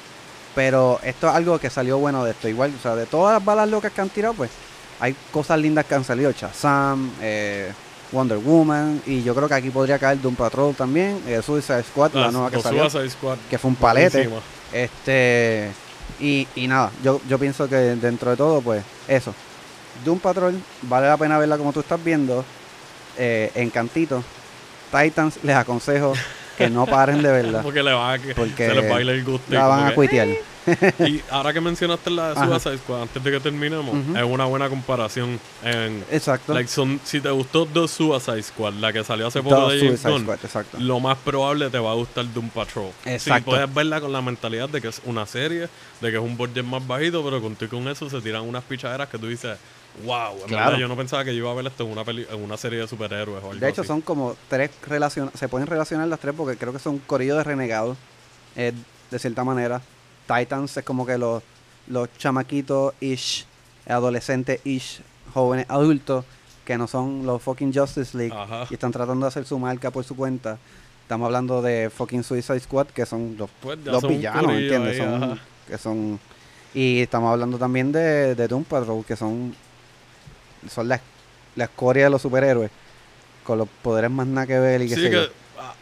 Pero esto es algo que salió bueno de esto. Igual, o sea, de todas las balas locas que han tirado, pues hay cosas lindas que han salido. Shazam, eh, Wonder Woman. Y yo creo que aquí podría caer Doom Patrol también. Eh, Suicide Squad, la nueva que salió. Squad. Que fue un palete. Este. Y, y nada, yo, yo pienso que dentro de todo, pues, eso. Doom Patrol, vale la pena verla como tú estás viendo. Eh, Encantito. Titans, les aconsejo que no paren de verla. Porque le va a que Porque se les baila el gusto. La van a cuitear. Y ahora que mencionaste la de. Suicide Squad, antes de que terminemos, es una buena comparación. En, Exacto. like, son, si te gustó The Suicide Squad, la que salió hace poco Dos de James Gunn, lo más probable te va a gustar Doom Patrol. Si Exacto. puedes verla con la mentalidad de que es una serie, de que es un budget más bajito, pero con, con eso se tiran unas pichaderas que tú dices, wow, en Claro. verdad yo no pensaba que yo iba a ver esto en una, peli en una serie de superhéroes o algo De hecho, así. son como tres relacionadas. Se pueden relacionar las tres porque creo que son corillo de renegados. eh, de cierta manera. Titans es como que los, los chamaquitos-ish, adolescentes-ish, jóvenes adultos, que no son los fucking Justice League. Ajá. Y están tratando de hacer su marca por su cuenta. Estamos hablando de fucking Suicide Squad, que son los, Pues los son villanos, ¿entiendes? Son, que son, y estamos hablando también de, de Doom Patrol, que son, son la, la escoria de los superhéroes, con los poderes más nada que ver y que Sí, sé que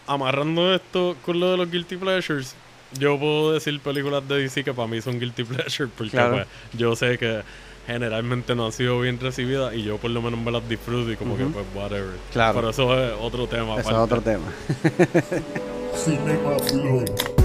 amarrando esto con lo de los Guilty Pleasures, yo puedo decir películas de DC que para mí son Guilty Pleasures, porque Claro. pues, yo sé que generalmente no han sido bien recibidas y yo por lo menos me las disfruto y como que pues whatever. Claro. Pero eso es otro tema. Eso es otro tema.